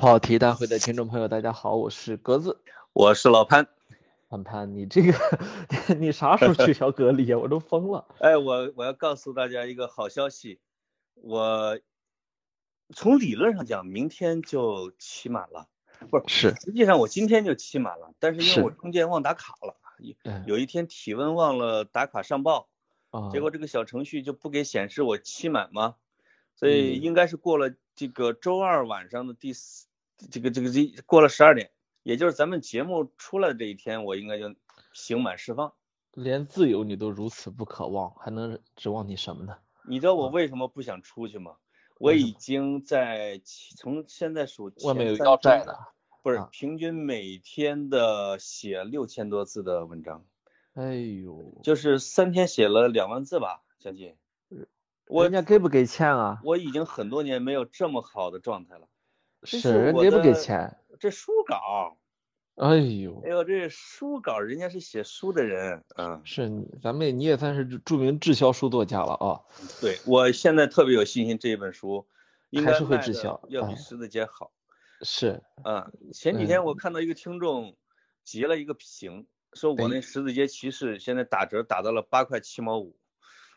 跑题大会的听众朋友，大家好，我是格子，我是老潘。潘潘，你这个 你啥时候取消隔离啊？我都疯了。哎，我我要告诉大家一个好消息，我从理论上讲，明天就期满了，不是是，实际上我今天就期满了，但是因为我中间忘打卡了，有有一天体温忘了打卡上报，啊，结果这个小程序就不给显示我期满嘛，所以嗯应该是过了这个周二晚上的第四，这个这个这过了十二点，也就是咱们节目出来的这一天，我应该就刑满释放。连自由你都如此不渴望，还能指望你什么呢？你知道我为什么不想出去吗？我已经在从现在数外面有要债的，不是啊平均每天的写六千多字的文章，哎呦，就是三天写了两万字吧，将近。我人家给不给钱啊？我已经很多年没有这么好的状态了。这是人家给不给钱？这书稿，哎呦哎，呦，这书稿人家是写书的人，嗯，是你咱们你也算是著名滞销书作家了啊。对我现在特别有信心，这一本书应还是会滞销哎要比十字街好。是，嗯，前几天嗯我看到一个听众截了一个屏，说我哎那十字街骑士现在打折打到了八块七毛五，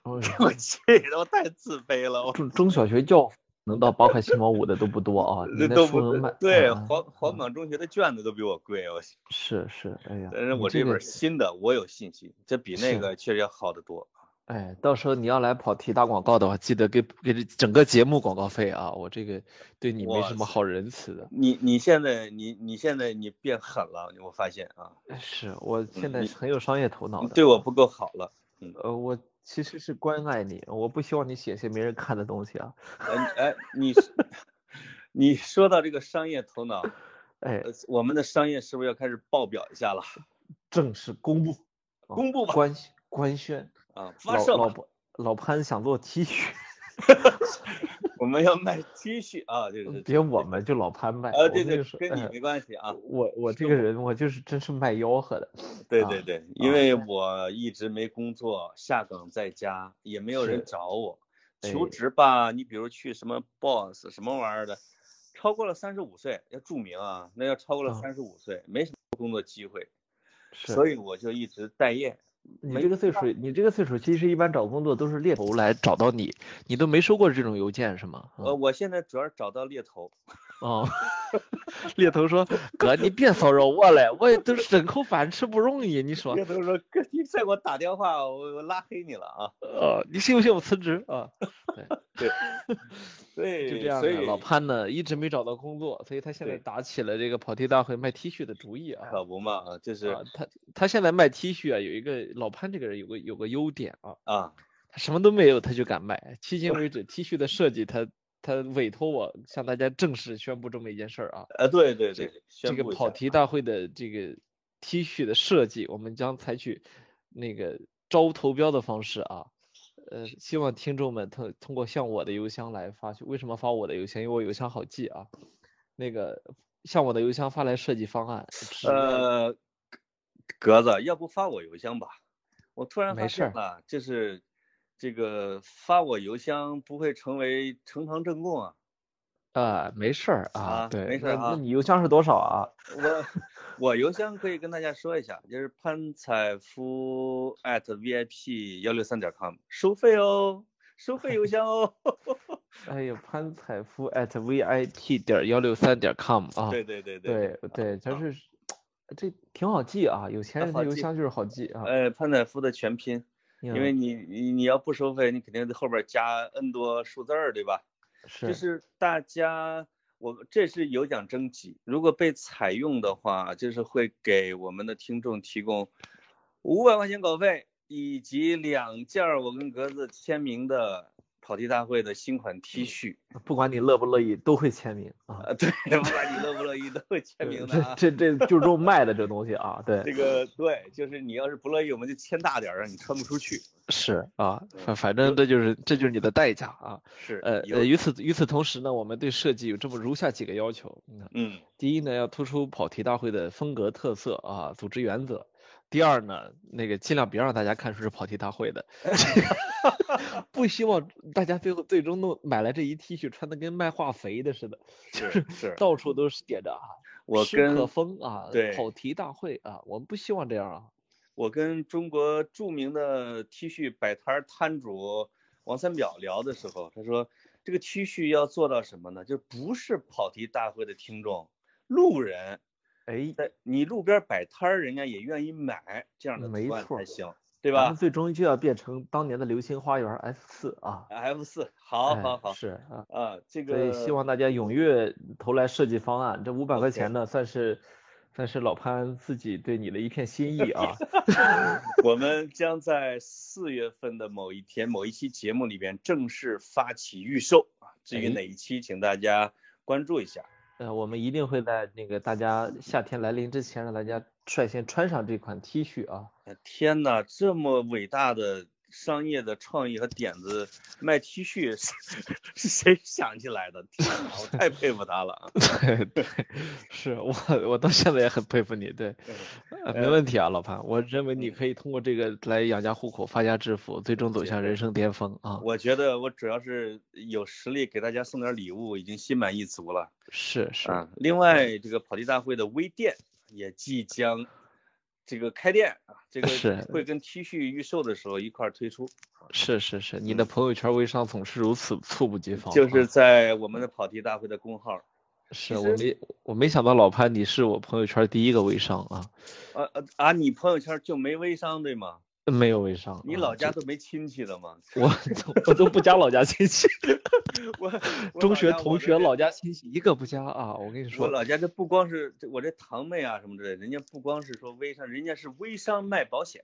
哎呦我气的我太自卑了，我中中小学教辅能到八块七毛五的都不多啊，你那都不书能卖对，嗯黄黄嗯冈中学的卷子都比我贵，我是是，哎呀，但是我这本新的我有信心，这比那个确实要好得多。哎，到时候你要来跑题打广告的话，记得给给这整个节目广告费啊，我这个对你没什么好仁慈的。你你现在你你现在你变狠了，我发现啊，是我现在你很有商业头脑的。你对我不够好了。嗯呃，我其实是关爱你，我不希望你写些没人看的东西啊。哎哎，你 你说到这个商业头脑，哎，呃我们的商业是不是要开始报表一下了？正式公布，啊公布吧官官宣，啊，发老射！老潘老潘想做 T 恤 我们要卖 T 恤啊，这个是别我们就老潘卖。啊，对对我跟你，没关系啊。我我这个人我就是真是卖吆喝的。啊对对对，因为我一直没工作，下岗在家，也没有人找我。哎求职吧，你比如去什么 Boss 什么玩意儿的，超过了三十五岁要注明啊，那要超过了啊三十五岁，没什么工作机会，是。所以我就一直待业。你这个岁数，你这个岁数其实一般找工作都是猎头来找到你，你都没收过这种邮件是吗？呃，我现在主要是找到猎头，哦，猎头说哥你别骚扰我了，我也都是挣口饭吃不容易，你说，猎头说哥你再给我打电话，我我拉黑你了啊。呃，你信不信我辞职啊？对，对，就这样的，老潘呢一直没找到工作，所以他现在打起了这个跑题大会卖 T 恤的主意啊。可不嘛，啊就是啊，他他现在卖 T 恤啊，有一个老潘这个人有个有个优点啊，啊，他什么都没有他就敢卖。迄今为止 T 恤的设计他他委托我向大家正式宣布这么一件事儿啊，呃，对对对，这个跑题大会的这个 T 恤的设计，我们将采取那个招投标的方式啊，呃，希望听众们通通过向我的邮箱来发去。为什么发我的邮箱？因为我邮箱好记啊。那个向我的邮箱发来设计方案。呃，格子，要不发我邮箱吧？我突然发没事儿现了，就是这个发我邮箱不会成为呈堂证供啊。啊，没事儿啊，啊对，没事儿啊那那你邮箱是多少啊？我我邮箱可以跟大家说一下，就是潘采夫 at vip 幺六三点 com，收费哦，收费邮箱哦。哎呀，潘采夫 at vip 点幺六三点 com 啊。对对对对对，他是这挺好记啊，有钱人的邮箱就是好记啊。呃，潘采夫的全拼，因因为你你你要不收费，你肯定在后边加 n 多数字儿，对吧？是就是是大家，我这是有奖征集，如果被采用的话，就是会给我们的听众提供五百块钱稿费，以及两件儿我跟格子签名的跑题大会的新款 T 恤。不管你乐不乐意，都会签名啊。啊，对，不管你乐不乐意，都会 签名的啊。这这这就是肉卖的这东西啊，对，这个对，就是你要是不乐意，我们就签大点儿，让你穿不出去。是啊，反嗯反正这就是这就是你的代价啊。是，呃呃，与此与此同时呢，我们对设计有这么如下几个要求。嗯，嗯第一呢，要突出跑题大会的风格特色啊，组织原则。第二呢，那个尽量别让大家看出是跑题大会的，不希望大家最后最终弄买来这一 T 恤穿的跟卖化肥的似的，就是是到处都是写着啊，我跟可跟风啊，对跑题大会啊，我们不希望这样啊。我跟中国著名的 T 恤摆摊儿摊主王三表聊的时候，他说这个 T 恤要做到什么呢？就不是跑题大会的听众，路人哎，你路边摆摊儿，人家也愿意买这样的没错才行，对吧咱们最终就要变成当年的流星花园 F 四啊。？F 四，好哎好好，是啊。啊，这所以个希望大家踊跃投来设计方案，这五百块钱呢，算是算是老潘自己对你的一片心意啊。我们将在四月份的某一天、某一期节目里边正式发起预售啊。至于哎哪一期，请大家关注一下。呃，我们一定会在那个大家夏天来临之前，让大家率先穿上这款 T 恤啊。天哪，这么伟大的商业的创意和点子，卖 T 恤是是谁想起来的？天呐，我太佩服他了啊！对对，是我我到现在也很佩服你，对，呃没问题啊，老潘，我认为你可以通过这个来养家糊口、发家致富，最终走向人生巅峰啊。我觉得我主要是有实力给大家送点礼物，已经心满意足了是是，啊。另外，这个跑题大会的微店也即将这个开店啊，这个是会跟 T 恤预售的时候一块儿推出，是是是，你的朋友圈微商总是如此猝不及防啊。就是在我们的跑题大会的公号。是我没我没想到老潘你是我朋友圈第一个微商啊，啊啊啊！你朋友圈就没微商对吗？没有微商。你老家都没亲戚的吗？我我都不加老家亲戚，我我中学同学老家亲戚一个不加啊！我跟你说我，老家这不光是我这堂妹啊什么之类的，人家不光是说微商，人家是微商卖保险，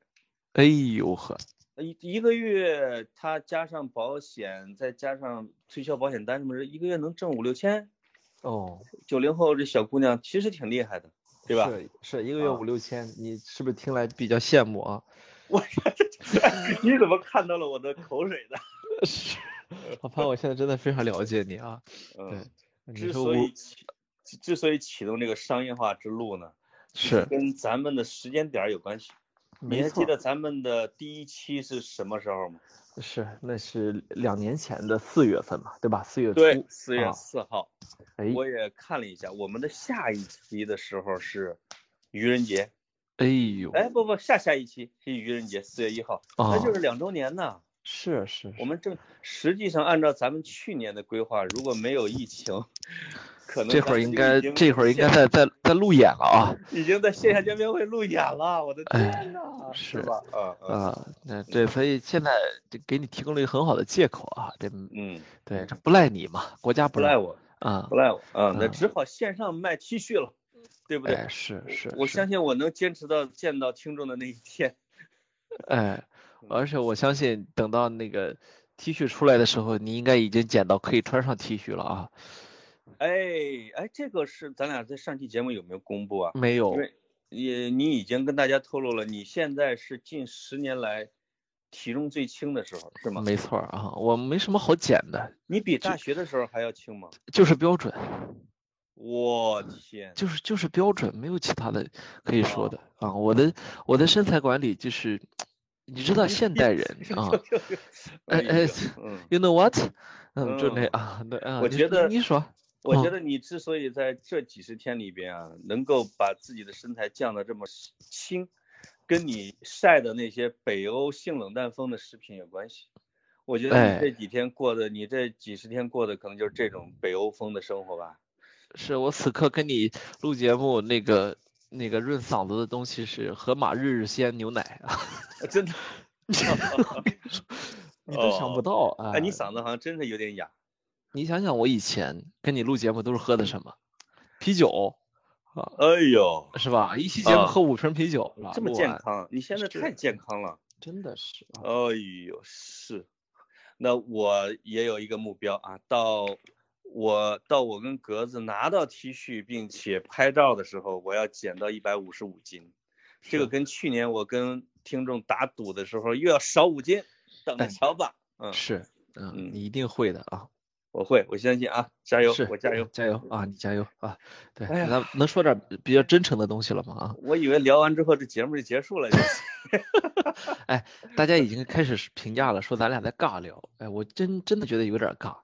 哎呦呵，一一个月他加上保险，再加上推销保险单什么的，一个月能挣五六千。哦，九零后这小姑娘其实挺厉害的，对吧？是是一个月啊五六千，你是不是听来比较羡慕啊？我 你怎么看到了我的口水呢？是，老潘，我现在真的非常了解你啊。嗯，之所以启之之所以启动这个商业化之路呢，是跟咱们的时间点儿有关系。你还记得咱们的第一期是什么时候吗？是，那是两年前的四月份嘛，对吧？四月初，对，四月啊四号。哎我也看了一下，我们的下一期的时候是愚人节。哎呦，哎，不不，下下一期是愚人节，四月一号，啊那就是两周年呢。是是，我们正实际上按照咱们去年的规划，如果没有疫情，可能这会儿应该这会儿应该在在在路演了啊。已经在线下见面会路演了，我的哎天呐，是吧？啊啊啊，那对所以现在这给你提供了一个很好的借口啊，这嗯，对这不赖你嘛，国家赖不赖我，啊不，赖我啊，那嗯只好线上卖 T 恤了，对不对？哎是是，我相信我能坚持到见到听众的那一天。哎，嗯而且我相信等到那个 T 恤出来的时候，你应该已经捡到可以穿上 T 恤了啊。哎哎，这个是咱俩在上期节目有没有公布啊？没有因，为也你已经跟大家透露了，你现在是近十年来体重最轻的时候，是吗？没错啊，我没什么好减的，你比大学的时候还要轻吗？就是标准，我天，就是就是标准，没有其他的可以说哦的啊。我的我的身材管理就是，你知道现代人啊，哎哎嗯，，you know what？嗯，就那嗯啊，对啊，我觉得你说，我觉嗯得你之所以在这几十天里边啊，能够把自己的身材降得这么轻，跟你晒的那些北欧性冷淡风的食品有关系。我觉得哎你这几天过的，你这几十天过的可能就是这种北欧风的生活吧。是我此刻跟你录节目那个那个润嗓子的东西是河马日日鲜牛奶啊，真的，你都想不到啊！哎，你嗓子好像真的有点哑。你想想，我以前跟你录节目都是喝的什么？啤酒啊，哎呦，是吧？一期节目啊喝五瓶啤酒，这么健康，你现在太健康了。真的是啊，哎呦，是。那我也有一个目标啊，到我到我跟格子拿到 T 恤并且拍照的时候，我要减到一百五十五斤。这个跟去年我跟听众打赌的时候又要少五斤，等着哎瞧吧。嗯，是，嗯，嗯你一定会的啊。我会，我相信啊，加油，我加油，加油啊，你加油啊！对，咱能说点比较真诚的东西了吗？啊，我以为聊完之后这节目就结束了。哎，大家已经开始评价了，说咱俩在尬聊。哎，我真真的觉得有点尬。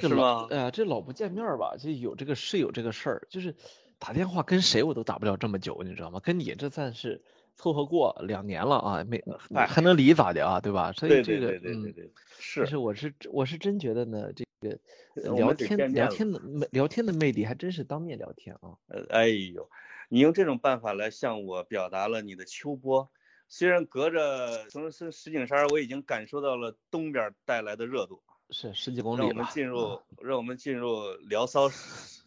是吗？哎呀，这老不见面吧，就有这个是有这个事儿，就是打电话跟谁我都打不了这么久，你知道吗？跟你这算是凑合过两年了啊，没还能离咋的啊，对吧？所以这个嗯，是，是我是我是真觉得呢，这个聊天聊天的聊天的魅力还真是当面聊天啊。呃，哎呦，你用这种办法来向我表达了你的秋波，虽然隔着从从石景山，我已经感受到了东边带来的热度。是十几公里让我们进入，让我们进入聊骚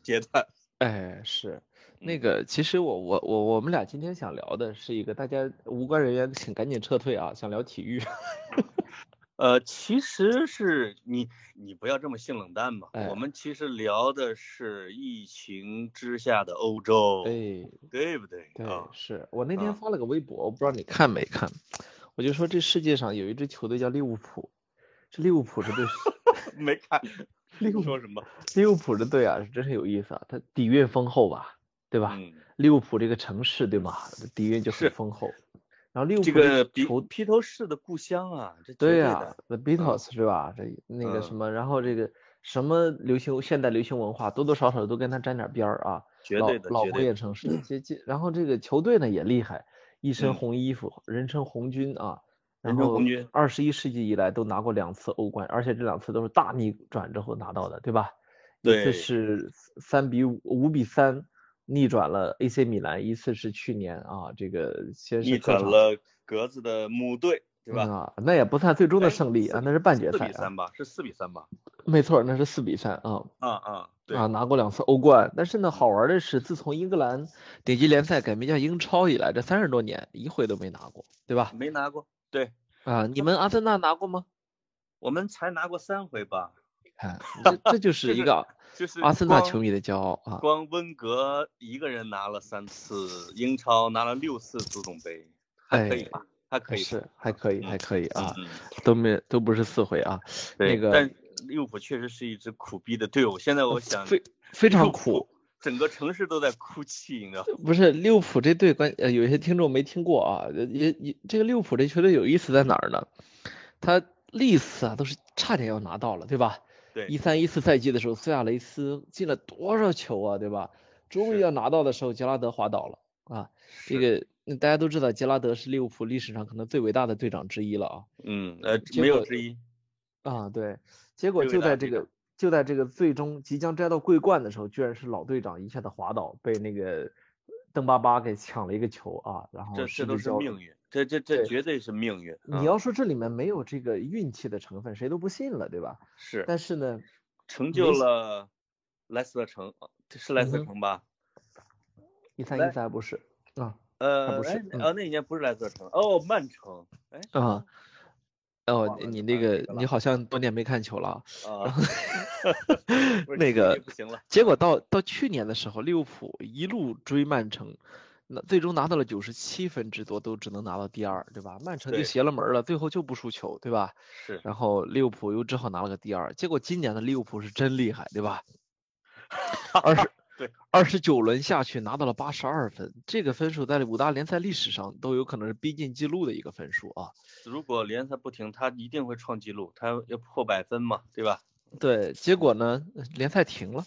阶段。哎，是那个，其实我我我我们俩今天想聊的是一个，大家无关人员请赶紧撤退啊！想聊体育。呃，其实是你你不要这么性冷淡嘛。我们其实聊的是疫情之下的欧洲，对对不对？对，是我那天发了个微博，我不知道你看没看，我就说这世界上有一支球队叫利物浦。这利物浦这队 没看，利物浦说什么？利物浦这队啊，是真是有意思啊，它底蕴丰厚吧，对吧？利物浦这个城市对吗？底蕴就很丰厚。然后利物浦这个皮披头士的故乡啊，这对呀，The Beatles 是吧？这那个什么，然后这个什么流行现代流行文化，多多少少都跟他沾点边儿啊。绝对的，老工业城市，这这，然后这个球队呢也厉害，一身红衣服，人称红军啊。然后二十一世纪以来都拿过两次欧冠，而且这两次都是大逆转之后拿到的，对吧？一次是三比五五比三逆转了 AC 米兰，一次是去年啊，这个先是逆转了格子的母队，对吧？啊，那也不算最终的胜利啊，那是半决赛。四比三吧，是四比三吧？没错，那是四比三啊。啊啊，对啊，拿过两次欧冠，但是呢，好玩的是，自从英格兰顶级联赛改名叫英超以来，这三十多年一回都没拿过，对吧？没拿过。对啊，你们阿森纳拿过吗？我们才拿过三回吧。看，这这就是一个 就是阿森纳球迷的骄傲啊。光温格一个人拿了三次英超，拿了六次足总杯，还可以吧？还可以是还可以还可以啊，都没都不是四回啊。那个但利物浦确实是一支苦逼的队伍，现在我想非非常苦。整个城市都在哭泣，你知道 不是利物浦这队关呃，有些听众没听过啊，也也这个利物浦这球队有意思在哪儿呢？他历次啊都是差点要拿到了，对吧？对。一三一四赛季的时候，苏亚雷斯进了多少球啊，对吧？终于要拿到的时候，杰拉德滑倒了啊。这个大家都知道，杰拉德是利物浦历史上可能最伟大的队长之一了啊。嗯，呃，没有之一。啊，对。结果就在这个。就在这个最终即将摘到桂冠的时候，居然是老队长一下子滑倒，被那个邓巴巴给抢了一个球啊！然后这这都是命运，这这这绝对是命运。你要说这里面没有这个运气的成分，谁都不信了，对吧？是。但是呢，成就了莱斯特城，这是莱斯特城吧？一三一四还不是啊？呃，不是，呃，那一年不是莱斯特城，哦，曼城。哎。啊。哦，你那个你好像多年没看球了啊。那个不行了。结果到到去年的时候，利物浦一路追曼城，那最终拿到了九十七分之多，都只能拿到第二，对吧？曼城就邪了门了，最后就不输球，对吧？是。然后利物浦又只好拿了个第二。结果今年的利物浦是真厉害，对吧？二十。对，二十九轮下去拿到了八十二分，这个分数在五大联赛历史上都有可能是逼近记录的一个分数啊。如果联赛不停，他一定会创纪录，他要破百分嘛，对吧？对，结果呢，联赛停了，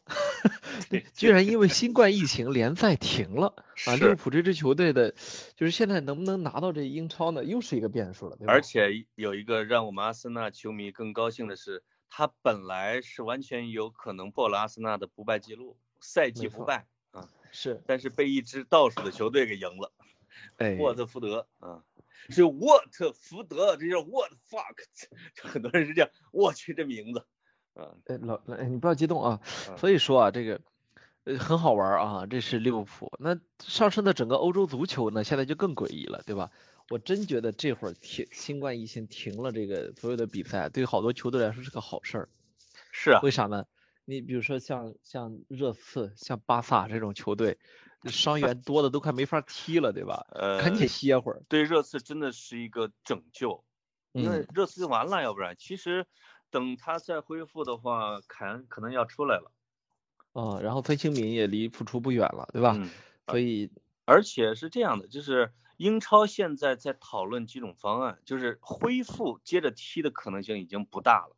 居然因为新冠疫情联赛停了 啊！利物浦这支球队的，就是现在能不能拿到这英超呢，又是一个变数了。而且有一个让我们阿森纳球迷更高兴的是，他本来是完全有可能破了阿森纳的不败记录。赛季不败。啊，是，但是被一支倒数的球队给赢了，哎，沃特福德啊，是沃特福德，这叫 What fuck，很多人是这样，我去这名字，啊，哎老哎你不要激动啊，所以说啊这个呃很好玩啊，这是利物浦，那上升的整个欧洲足球呢，现在就更诡异了，对吧？我真觉得这会儿停新冠疫情停了这个所有的比赛，对好多球队来说是个好事儿，是啊，为啥呢？你比如说像像热刺、像巴萨这种球队，伤员多的都快没法踢了，对吧？呃，赶紧歇会儿。对热刺真的是一个拯救，因为热刺就完了，要不然其实等他再恢复的话，凯恩可能要出来了。嗯，然后孙兴民也离复出不远了，对吧？嗯。所以，而且是这样的，就是英超现在在讨论几种方案，就是恢复接着踢的可能性已经不大了。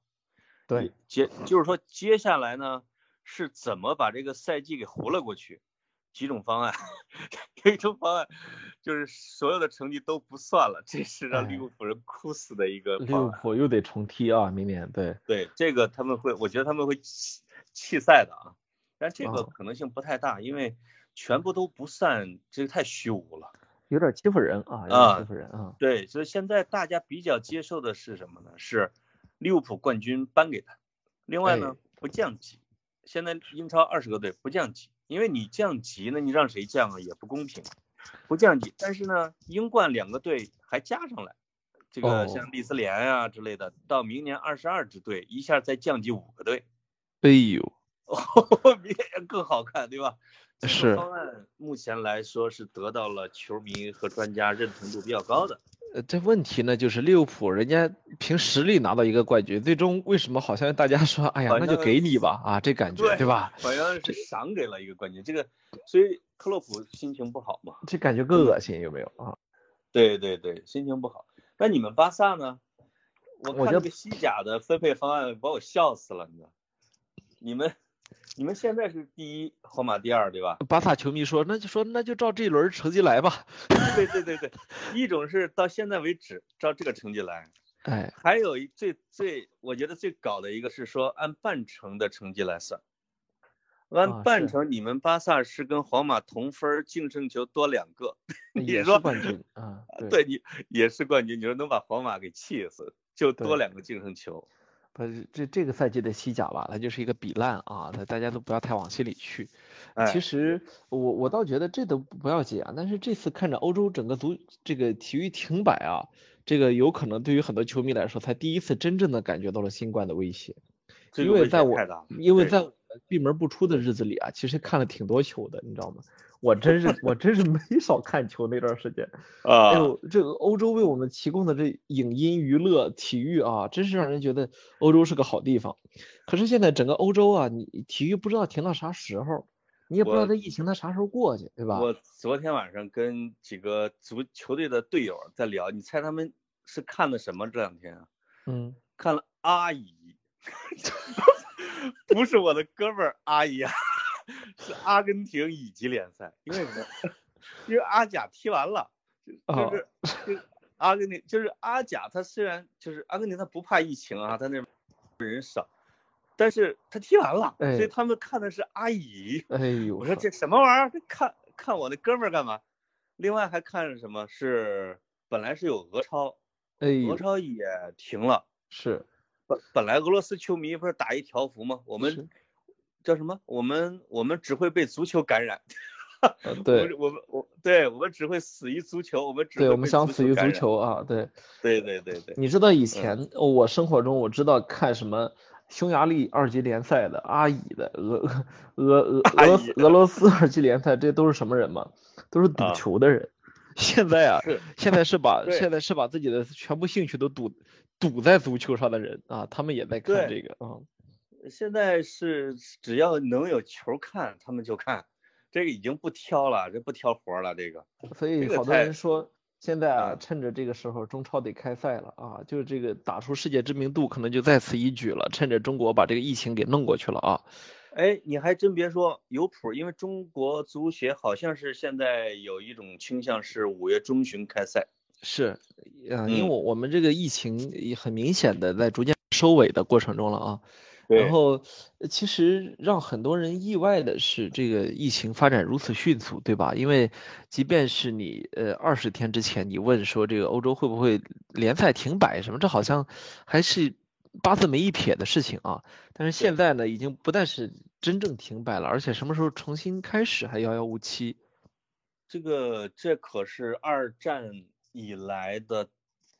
对，接就是说接下来呢，是怎么把这个赛季给活了过去？几种方案，一种方案就是所有的成绩都不算了，这是让利物浦人哭死的一个。利物浦又得重踢啊，明年对。对，这个他们会，我觉得他们会弃弃赛的啊，但这个可能性不太大，因为全部都不算，这个太虚无了，有点欺负人啊，有点欺负人啊。对，所以现在大家比较接受的是什么呢？是利物浦冠军颁给他，另外呢不降级，现在英超二十个队不降级。因为你降级呢，你让谁降啊也不公平，不降级。但是呢，英冠两个队还加上来，这个像利兹联啊之类的，到明年二十二支队，一下再降级五个队。哎呦，明年更好看，对吧？是。方案目前来说是得到了球迷和专家认同度比较高的。呃，这问题呢，就是利物浦人家凭实力拿到一个冠军，最终为什么好像大家说，哎呀，那就给你吧，啊，这感觉，对吧？好像是赏给了一个冠军，这个，所以克洛普心情不好嘛？这感觉更恶心，有没有啊？对对对，心情不好。那你们巴萨呢？我看这个西甲的分配方案把我笑死了，你知道？你们。你们现在是第一，皇马第二，对吧？巴萨球迷说，那就说那就照这一轮成绩来吧。对对对对，一种是到现在为止照这个成绩来，哎，还有一最最我觉得最搞的一个是说按半程的成绩来算，按半程你们巴萨是跟皇马同分，净胜球多两个，也是冠军啊，对你也是冠军，你说能把皇马给气死，就多两个净胜球。不，这这个赛季的西甲吧，它就是一个比烂啊，它大家都不要太往心里去。其实我我倒觉得这都不要紧啊，但是这次看着欧洲整个足这个体育停摆啊，这个有可能对于很多球迷来说，才第一次真正的感觉到了新冠的威胁。因为在我因为在闭门不出的日子里啊，其实看了挺多球的，你知道吗？我真是我真是没少看球那段时间 啊！哎呦，这个欧洲为我们提供的这影音娱乐体育啊，真是让人觉得欧洲是个好地方。可是现在整个欧洲啊，你体育不知道停到啥时候，你也不知道这疫情它啥时候过去，对吧？我昨天晚上跟几个足球队的队友在聊，你猜他们是看的什么？这两天啊？嗯，看了阿姨 不是我的哥们儿阿姨啊。是阿根廷乙级联赛，因为什么？因为阿甲踢完了，就是就阿根廷就是阿甲，他虽然就是阿根廷，他不怕疫情啊，他那人少，但是他踢完了，所以他们看的是阿乙。哎呦，我说这什么玩意儿？看看我那哥们儿干嘛？另外还看什么？是本来是有俄超，俄超也停了。是本本来俄罗斯球迷不是打一条幅吗？我们。叫什么？我们我们只会被足球感染。对，我们我对我们只会死于足球，我们只对我们想死于足球啊！对，对对对对。你知道以前我生活中我知道看什么匈牙利二级联赛的阿乙的俄俄俄俄俄罗斯二级联赛，这都是什么人吗？都是赌球的人。现在啊，现在是把现在是把自己的全部兴趣都赌赌在足球上的人啊，他们也在看这个啊。现在是只要能有球看，他们就看，这个已经不挑了，这不挑活了，这个。所以好多人说，现在啊，趁着这个时候，中超得开赛了啊，就是这个打出世界知名度，可能就在此一举了。趁着中国把这个疫情给弄过去了啊。哎，你还真别说，有谱，因为中国足协好像是现在有一种倾向是五月中旬开赛。是，嗯，因为我我们这个疫情也很明显的在逐渐收尾的过程中了啊。然后，其实让很多人意外的是，这个疫情发展如此迅速，对吧？因为即便是你呃二十天之前你问说这个欧洲会不会联赛停摆什么，这好像还是八字没一撇的事情啊。但是现在呢，已经不但是真正停摆了，而且什么时候重新开始还遥遥无期。这个这可是二战以来的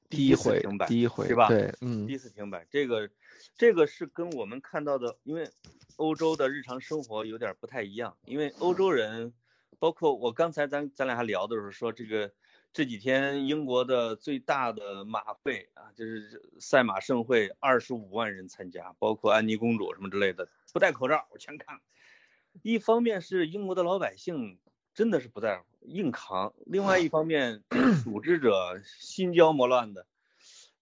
第一回，第一回是吧？对，嗯，第一次停摆，这个。这个是跟我们看到的，因为欧洲的日常生活有点不太一样。因为欧洲人，包括我刚才咱咱俩还聊的时候说，这个这几天英国的最大的马会啊，就是赛马盛会，二十五万人参加，包括安妮公主什么之类的，不戴口罩，我全看。一方面是英国的老百姓真的是不在乎，硬扛；另外一方面，组织者心焦磨乱的，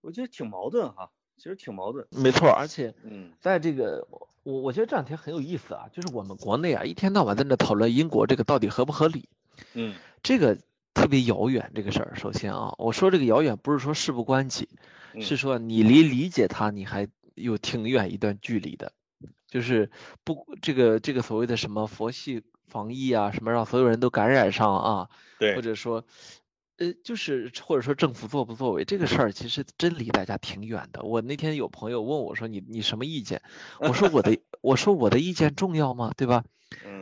我觉得挺矛盾哈，其实挺矛盾。没错，而且，嗯，在这个我我觉得这两天很有意思啊，就是我们国内啊，一天到晚在那讨论英国这个到底合不合理，嗯，这个。特别遥远这个事儿，首先啊，我说这个遥远不是说事不关己，是说你离理解它你还有挺远一段距离的，就是不这个这个所谓的什么佛系防疫啊，什么让所有人都感染上啊，对，或者说呃就是或者说政府作不作为这个事儿，其实真离大家挺远的。我那天有朋友问我说你你什么意见？我说我的 我说我的意见重要吗？对吧？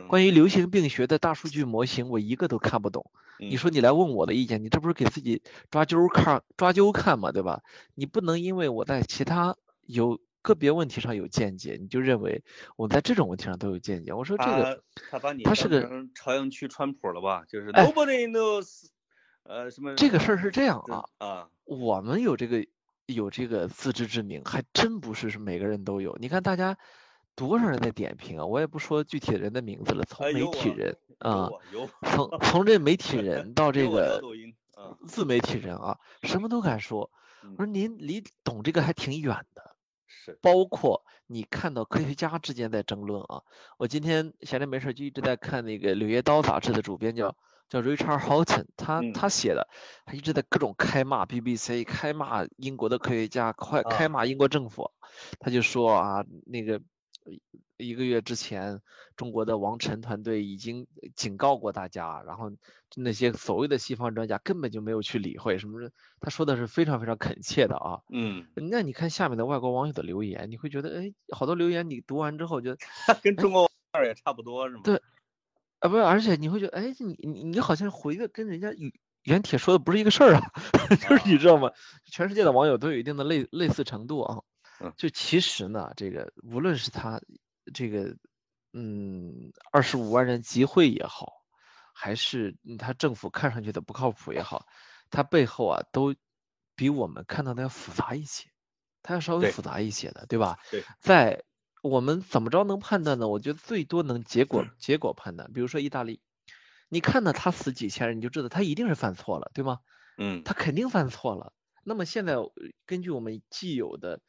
关于流行病学的大数据模型，我一个都看不懂。你说你来问我的意见，你这不是给自己抓阄看抓阄看嘛，对吧？你不能因为我在其他有个别问题上有见解，你就认为我在这种问题上都有见解。我说这个他把你他是个朝阳区川普了吧？就是 nobody knows，呃什么？这个事儿是这样啊啊，我们有这个有这个自知之明，还真不是是每个人都有。你看大家。多少人在点评啊？我也不说具体的人的名字了，从媒体人啊，从从这媒体人 到这个自媒体人啊，什么都敢说。我说您离懂这个还挺远的，是。包括你看到科学家之间在争论啊。我今天闲着没事就一直在看那个《柳叶刀》杂志的主编叫叫 Richard Houghton，他他写的，他一直在各种开骂 BBC，开骂英国的科学家，快开骂英国政府。他就说啊，那个。一个月之前，中国的王晨团队已经警告过大家，然后那些所谓的西方专家根本就没有去理会，什么？他说的是非常非常恳切的啊。嗯。那你看下面的外国网友的留言，你会觉得，哎，好多留言你读完之后觉得 跟中国二也差不多是吗？对。啊，不是，而且你会觉得，哎，你你你好像回的跟人家原原帖说的不是一个事儿啊，就是你知道吗？全世界的网友都有一定的类类似程度啊。就其实呢，这个无论是他这个嗯二十五万人集会也好，还是他政府看上去的不靠谱也好，他背后啊都比我们看到的要复杂一些，他要稍微复杂一些的，对吧？对，在我们怎么着能判断呢？我觉得最多能结果结果判断，比如说意大利，你看到他死几千人，你就知道他一定是犯错了，对吗？嗯，他肯定犯错了。那么现在根据我们既有的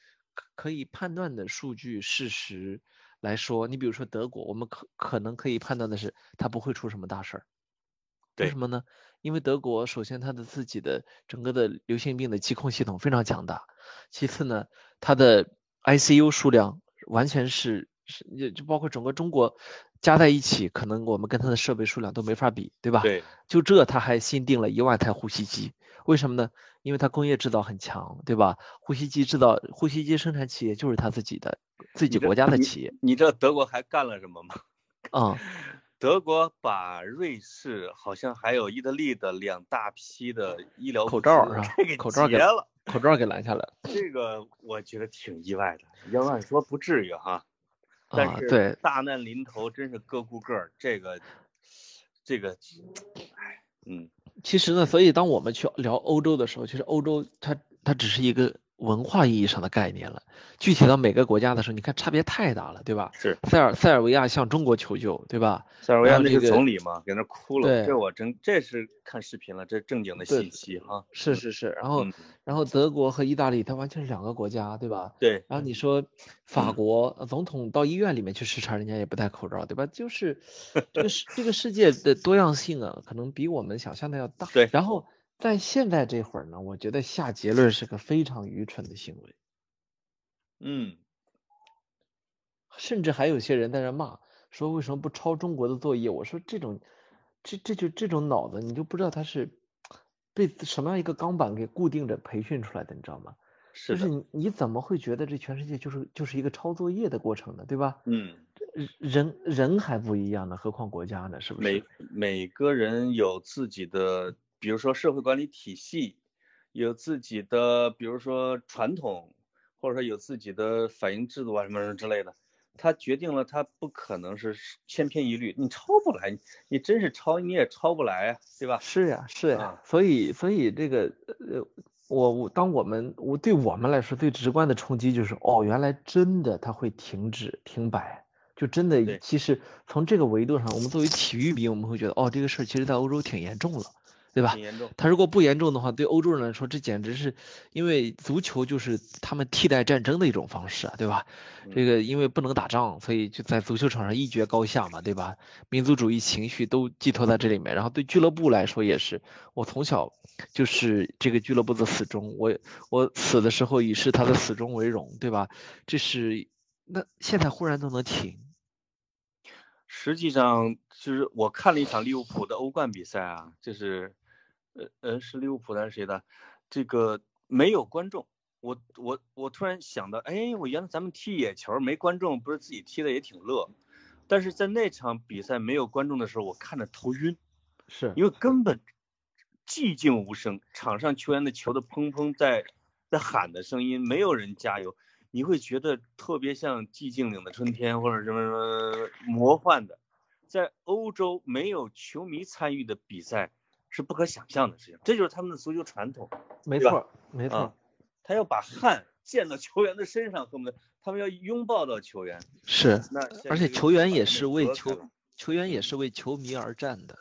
可以判断的数据事实来说，你比如说德国，我们可可能可以判断的是，他不会出什么大事儿。为什么呢？因为德国首先它的自己的整个的流行病的疾控系统非常强大，其次呢，它的 ICU 数量完全是是也就包括整个中国加在一起，可能我们跟它的设备数量都没法比，对吧？对。就这，他还新订了一万台呼吸机。为什么呢？因为它工业制造很强，对吧？呼吸机制造、呼吸机生产企业就是他自己的自己国家的企业。你知道德国还干了什么吗？啊，德国把瑞士好像还有意大利的两大批的医疗口罩是吧？口罩给了，口罩给拦下来了。这个我觉得挺意外的，要按说不至于哈。但是，对，大难临头真是各顾各，这个，这个，哎，嗯。其实呢，所以当我们去聊欧洲的时候，其实欧洲它它只是一个文化意义上的概念了。具体到每个国家的时候，你看差别太大了，对吧？是。塞尔塞尔维亚向中国求救，对吧？塞尔维亚那个总理嘛，在那哭了。对这我真这是看视频了，这正经的信息哈。是是是，然后然后德国和意大利，它完全是两个国家，对吧？对。然后你说法国总统到医院里面去视察，人家也不戴口罩，对吧？就是这个世这个世界的多样性啊，可能比我们想象的要大。对。然后在现在这会儿呢，我觉得下结论是个非常愚蠢的行为。嗯。甚至还有些人在那骂，说为什么不抄中国的作业？我说这种，这这就这种脑子，你就不知道他是被什么样一个钢板给固定着培训出来的，你知道吗？是就是你你怎么会觉得这全世界就是就是一个抄作业的过程呢？对吧？嗯。人人还不一样呢，何况国家呢？是不是？每每个人有自己的，比如说社会管理体系，有自己的，比如说传统，或者说有自己的反应制度啊什么什么之类的。它决定了它不可能是千篇一律，你抄不来，你真是抄你也抄不来啊，对吧？是呀，是呀，所以所以这个呃，我我当我们我对我们来说最直观的冲击就是，哦，原来真的它会停止停摆。就真的，其实从这个维度上，我们作为体育迷，我们会觉得，哦，这个事儿其实在欧洲挺严重了，对吧？他如果不严重的话，对欧洲人来说，这简直是因为足球就是他们替代战争的一种方式啊，对吧？这个因为不能打仗，所以就在足球场上一决高下嘛，对吧？民族主义情绪都寄托在这里面。然后对俱乐部来说也是，我从小就是这个俱乐部的死忠，我我死的时候以是他的死忠为荣，对吧？这是那现在忽然都能停。实际上就是我看了一场利物浦的欧冠比赛啊，就是呃呃是利物浦还是谁的？这个没有观众，我我我突然想到，哎，我原来咱们踢野球没观众，不是自己踢的也挺乐。但是在那场比赛没有观众的时候，我看着头晕，是因为根本寂静无声，场上球员的球的砰砰在在喊的声音，没有人加油。你会觉得特别像寂静岭的春天，或者什么什么魔幻的，在欧洲没有球迷参与的比赛是不可想象的事情，这就是他们的足球传统。没错，没错，他要把汗溅到球员的身上，恨不得他们要拥抱到球员。是，那而且球员也是为球球员也是为球迷而战的。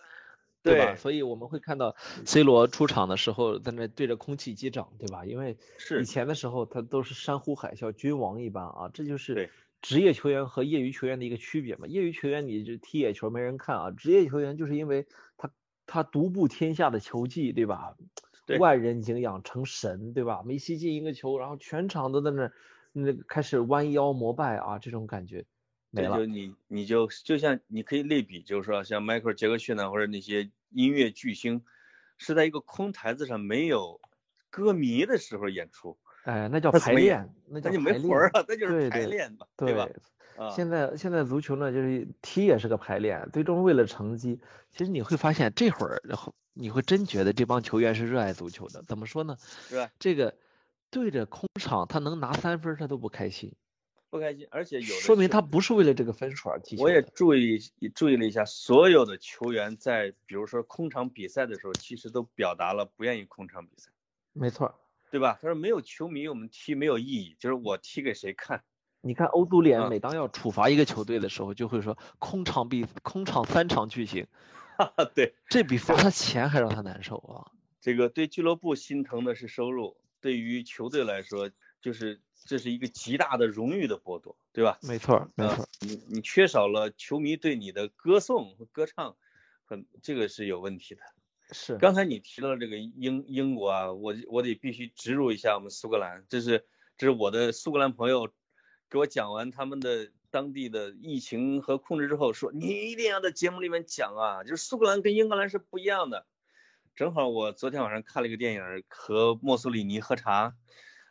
对吧？所以我们会看到 C 罗出场的时候，在那对着空气击掌，对吧？因为以前的时候他都是山呼海啸，君王一般啊，这就是职业球员和业余球员的一个区别嘛。业余球员你就踢野球没人看啊，职业球员就是因为他他独步天下的球技，对吧？万人敬仰成神，对吧？梅西进一个球，然后全场都在那那开始弯腰膜拜啊，这种感觉。这就你，你就就像你可以类比，就是说像迈克尔·杰克逊呢，或者那些音乐巨星，是在一个空台子上没有歌迷的时候演出。哎，那叫排练，那就没活儿啊，那就是排练嘛，对吧？现在现在足球呢，就是踢也是个排练，最终为了成绩。其实你会发现这会儿，然后你会真觉得这帮球员是热爱足球的。怎么说呢？是这个对着空场，他能拿三分，他都不开心。不开心，而且有说明他不是为了这个分数而踢。我也注意注意了一下，所有的球员在比如说空场比赛的时候，其实都表达了不愿意空场比赛。没错，对吧？他说没有球迷，我们踢没有意义，就是我踢给谁看？你看欧足联每当要处罚一个球队的时候，就会说空场比空场三场巨星。哈哈，对，这比罚他钱还让他难受啊。这个对俱乐部心疼的是收入，对于球队来说就是。这是一个极大的荣誉的剥夺，对吧？没错，没错。你你缺少了球迷对你的歌颂和歌唱，很这个是有问题的。是。刚才你提到这个英英国啊，我我得必须植入一下我们苏格兰，这是这是我的苏格兰朋友给我讲完他们的当地的疫情和控制之后说，你一定要在节目里面讲啊，就是苏格兰跟英格兰是不一样的。正好我昨天晚上看了一个电影，和墨索里尼喝茶。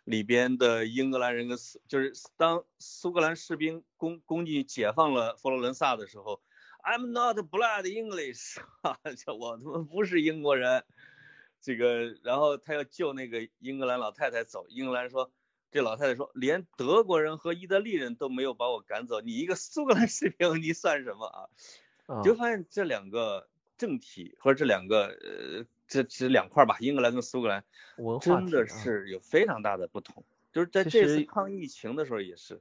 里边的英格兰人跟苏，就是当苏格兰士兵攻攻击解放了佛罗伦萨的时候，I'm not blood English，哈，我他妈不是英国人，这个，然后他要救那个英格兰老太太走，英格兰说，这老太太说，连德国人和意大利人都没有把我赶走，你一个苏格兰士兵你算什么啊？就发现这两个政体或者这两个呃。这这两块吧，英格兰跟苏格兰真的是有非常大的不同。就是在这次抗疫情的时候也是。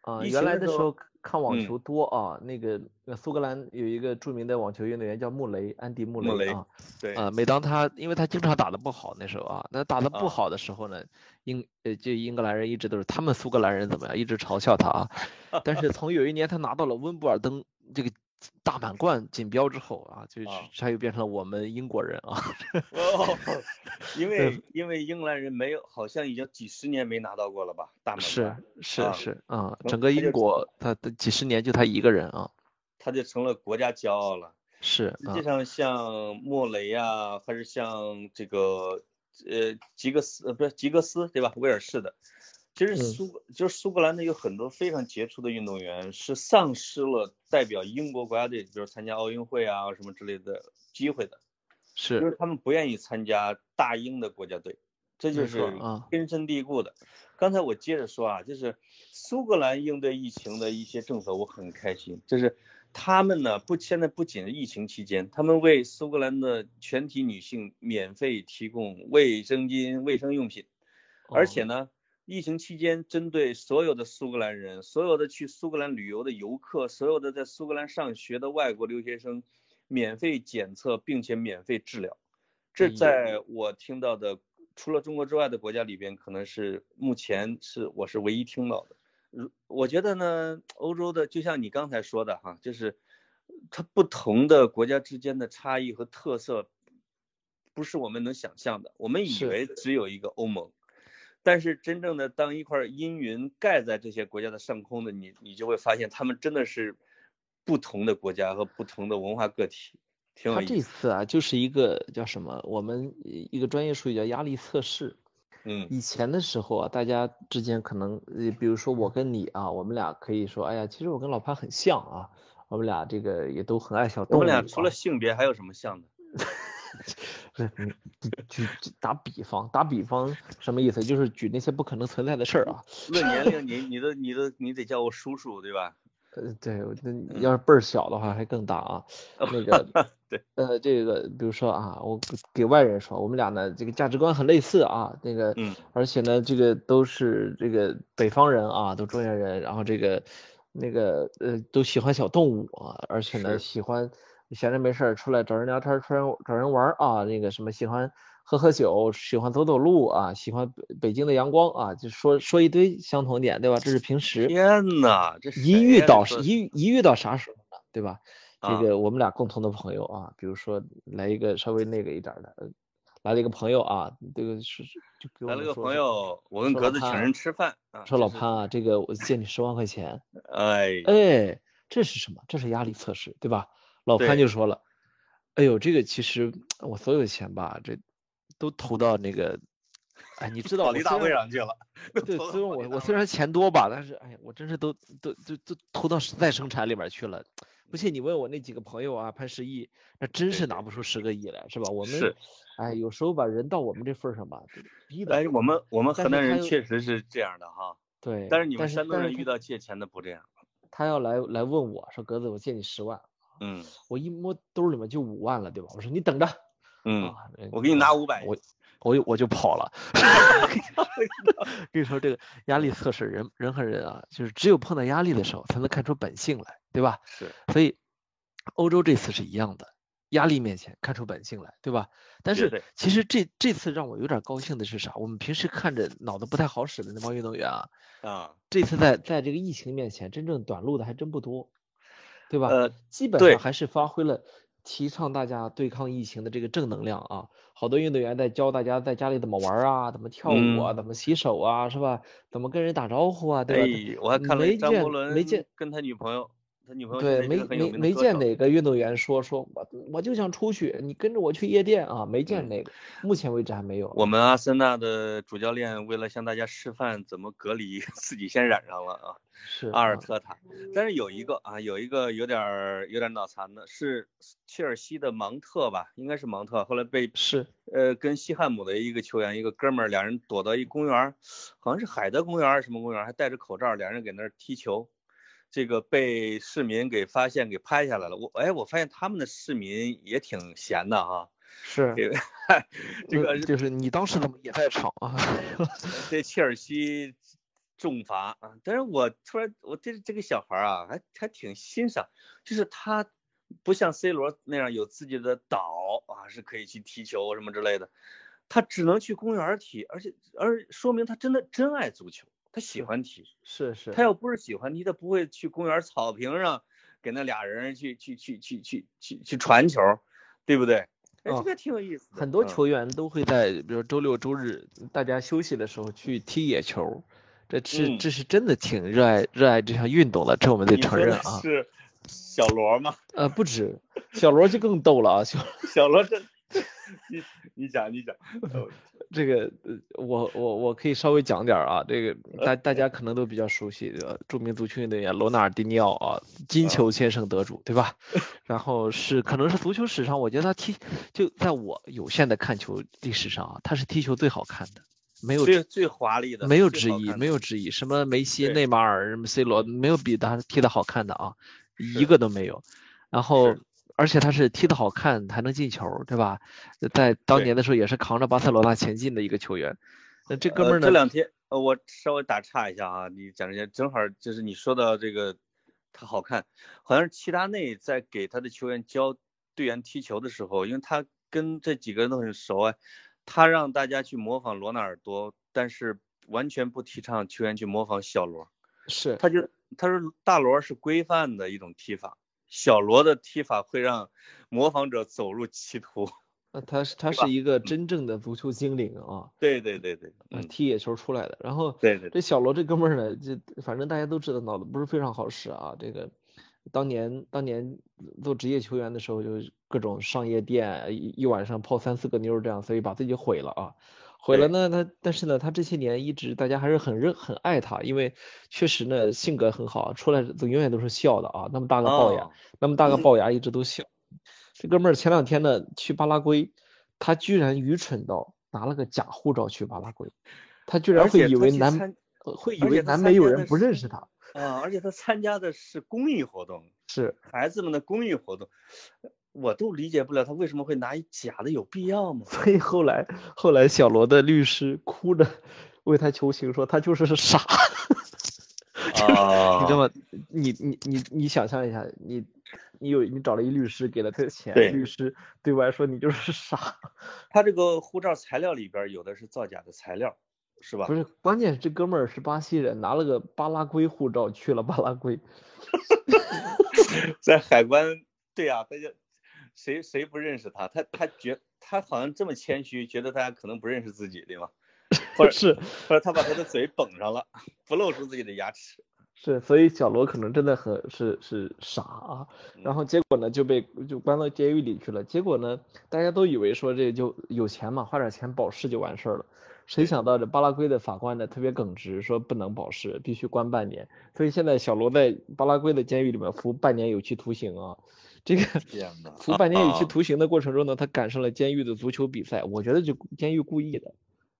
啊，原来的时候看网球多啊，那个苏格兰有一个著名的网球运动员叫穆雷，安迪穆雷啊。对。啊，每当他，因为他经常打得不好那时候啊，那打得不好的时候呢，英呃就英格兰人一直都是他们苏格兰人怎么样，一直嘲笑他啊。但是从有一年他拿到了温布尔登这个。大满贯锦标之后啊，就他又变成了我们英国人啊。哦，因为 因为英格兰人没有，好像已经几十年没拿到过了吧？大满贯是是是啊，整个英国他的几十年就他一个人啊，他就成了国家骄傲了。是，实际上像莫雷啊，还是像这个呃吉格斯呃不是吉格斯对吧？威尔士的。其实苏就是苏格兰的有很多非常杰出的运动员是丧失了代表英国国家队，比如参加奥运会啊什么之类的机会的，是，就是他们不愿意参加大英的国家队，这就是根深蒂固的。刚才我接着说啊，就是苏格兰应对疫情的一些政策，我很开心。就是他们呢，不现在不仅是疫情期间，他们为苏格兰的全体女性免费提供卫生巾、卫生用品，而且呢，疫情期间针对所有的苏格兰人、所有的去苏格兰旅游的游客、所有的在苏格兰上学的外国留学生，免费检测并且免费治疗。这在我听到的。除了中国之外的国家里边，可能是目前是我是唯一听到的。如我觉得呢，欧洲的就像你刚才说的哈，就是它不同的国家之间的差异和特色，不是我们能想象的。我们以为只有一个欧盟，但是真正的当一块阴云盖在这些国家的上空的你，你就会发现他们真的是不同的国家和不同的文化个体。他这次啊，就是一个叫什么？我们一个专业术语叫压力测试。嗯。以前的时候啊，大家之间可能，比如说我跟你啊，我们俩可以说，哎呀，其实我跟老潘很像啊，我们俩这个也都很爱小动物。我们俩除了性别还有什么像的？不是，举举打比方，打比方什么意思？就是举那些不可能存在的事儿啊。论年龄，你你的你的你得叫我叔叔对吧？呃，对，那要是辈儿小的话还更大啊。那个，对，呃，这个，比如说啊，我给外人说，我们俩呢，这个价值观很类似啊。那个，嗯，而且呢，这个都是这个北方人啊，都中原人，然后这个，那个，呃，都喜欢小动物啊，而且呢，喜欢闲着没事儿出来找人聊天，出来找人玩啊，那个什么喜欢。喝喝酒，喜欢走走路啊，喜欢北北京的阳光啊，就说说一堆相同点，对吧？这是平时。天呐，这一遇到一一遇到啥时候呢？对吧？这个我们俩共同的朋友啊，比如说来一个稍微那个一点的，来了一个朋友啊，这个是就给我来了个朋友，我跟格子请人吃饭，说老潘啊，这个我借你十万块钱。哎哎，这是什么？这是压力测试，对吧？老潘就说了，哎呦，这个其实我所有的钱吧，这。都投到那个，哎，你知道，保利大会上去了。对，虽然我我虽然钱多吧，但是哎，我真是都都都都投到再生产里面去了。不信你问我那几个朋友啊，潘石屹，那真是拿不出十个亿来，是吧？我们，哎，有时候吧，人到我们这份上吧，逼的。哎，我们我们河南人确实是这样的哈。对。但是你们山东人遇到借钱的不这样。他要来来问我说，格子，我借你十万。嗯。我一摸兜里面就五万了，对吧？我说你等着。嗯，我给你拿五百，我我我就跑了。跟你说这个压力测试，人人和人啊，就是只有碰到压力的时候，才能看出本性来，对吧？是。所以欧洲这次是一样的，压力面前看出本性来，对吧？但是其实这这次让我有点高兴的是啥？我们平时看着脑子不太好使的那帮运动员啊，啊，这次在在这个疫情面前，真正短路的还真不多，对吧？呃，基本上还是发挥了。提倡大家对抗疫情的这个正能量啊，好多运动员在教大家在家里怎么玩啊，怎么跳舞啊，怎么洗手啊，是吧？怎么跟人打招呼啊，对吧？我还看了张伯伦没见跟他女朋友。他女朋友对没没没见哪个运动员说说我我就想出去，你跟着我去夜店啊？没见哪个，目前为止还没有。我们阿森纳的主教练为了向大家示范怎么隔离，自己先染上了啊。是阿尔特塔，但是有一个啊，有一个有点有点脑残的，是切尔西的芒特吧？应该是芒特，后来被是呃跟西汉姆的一个球员一个哥们儿，两人躲到一公园，好像是海德公园什么公园，还戴着口罩，两人给那儿踢球。这个被市民给发现，给拍下来了。我哎，我发现他们的市民也挺闲的啊。是。这个就是你当时怎么也在场啊？对切尔西重罚啊！但是我突然我对这个小孩啊，还还挺欣赏，就是他不像 C 罗那样有自己的岛啊，是可以去踢球什么之类的，他只能去公园踢，而且而说明他真的真爱足球。他喜欢踢，是是，他要不是喜欢踢，他不会去公园草坪上给那俩人去去去去去去去传球，对不对？哎，这个挺有意思。很多球员都会在，比如周六周日大家休息的时候去踢野球，这是这是真的挺热爱热爱这项运动的，这我们得承认啊。是小罗吗？呃，不止，小罗就更逗了啊，小小罗这。你你讲你讲，这个我我我可以稍微讲点啊，这个大大家可能都比较熟悉的著名足球运动员罗纳尔迪尼奥啊，金球先生得主对吧？然后是可能是足球史上，我觉得他踢就在我有限的看球历史上啊，他是踢球最好看的。没有最最华丽的，没有之一，没有之一。什么梅西、内马尔、什么 C 罗，没有比他踢的好看的啊，一个都没有。然后，而且他是踢得好看，还能进球，对吧？在当年的时候也是扛着巴塞罗那前进的一个球员。那这哥们儿呢？这两天，呃，我稍微打岔一下啊，你讲这些正好就是你说到这个他好看，好像是齐达内在给他的球员教队员踢球的时候，因为他跟这几个人都很熟啊，他让大家去模仿罗纳尔多，但是完全不提倡球员去模仿小罗。是，他就他说大罗是规范的一种踢法。小罗的踢法会让模仿者走入歧途。那 他是他是一个真正的足球精灵啊！对对对对，踢野球出来的。然后对对，这小罗这哥们儿呢，就反正大家都知道脑子不是非常好使啊。这个当年当年做职业球员的时候，就各种上夜店，一一晚上泡三四个妞这样，所以把自己毁了啊。毁了呢，他但是呢，他这些年一直大家还是很认很爱他，因为确实呢性格很好，出来都永远都是笑的啊，那么大个龅牙，那么大个龅牙一直都笑。这哥们儿前两天呢去巴拉圭，他居然愚蠢到拿了个假护照去巴拉圭，他居然会以为南会以为南美有人不认识他啊，而且他参加的是公益活动，是孩子们的公益活动。我都理解不了他为什么会拿一假的，有必要吗？所以后来后来小罗的律师哭着为他求情，说他就是傻。啊，你知道吗？你你你你想象一下，你你有你找了一律师，给了他钱，律师对外说你就是傻。他这个护照材料里边有的是造假的材料，是吧？不是，关键是这哥们儿是巴西人，拿了个巴拉圭护照去了巴拉圭，在海关，对呀，他就。谁谁不认识他？他他觉他好像这么谦虚，觉得大家可能不认识自己，对吗？或者 是或者他把他的嘴绷上了，不露出自己的牙齿。是，所以小罗可能真的很是是傻啊。然后结果呢就被就关到监狱里去了。结果呢大家都以为说这就有钱嘛，花点钱保释就完事儿了。谁想到这巴拉圭的法官呢特别耿直，说不能保释，必须关半年。所以现在小罗在巴拉圭的监狱里面服半年有期徒刑啊。这个服半年有期徒刑的过程中呢，他赶上了监狱的足球比赛。我觉得就监狱故意的，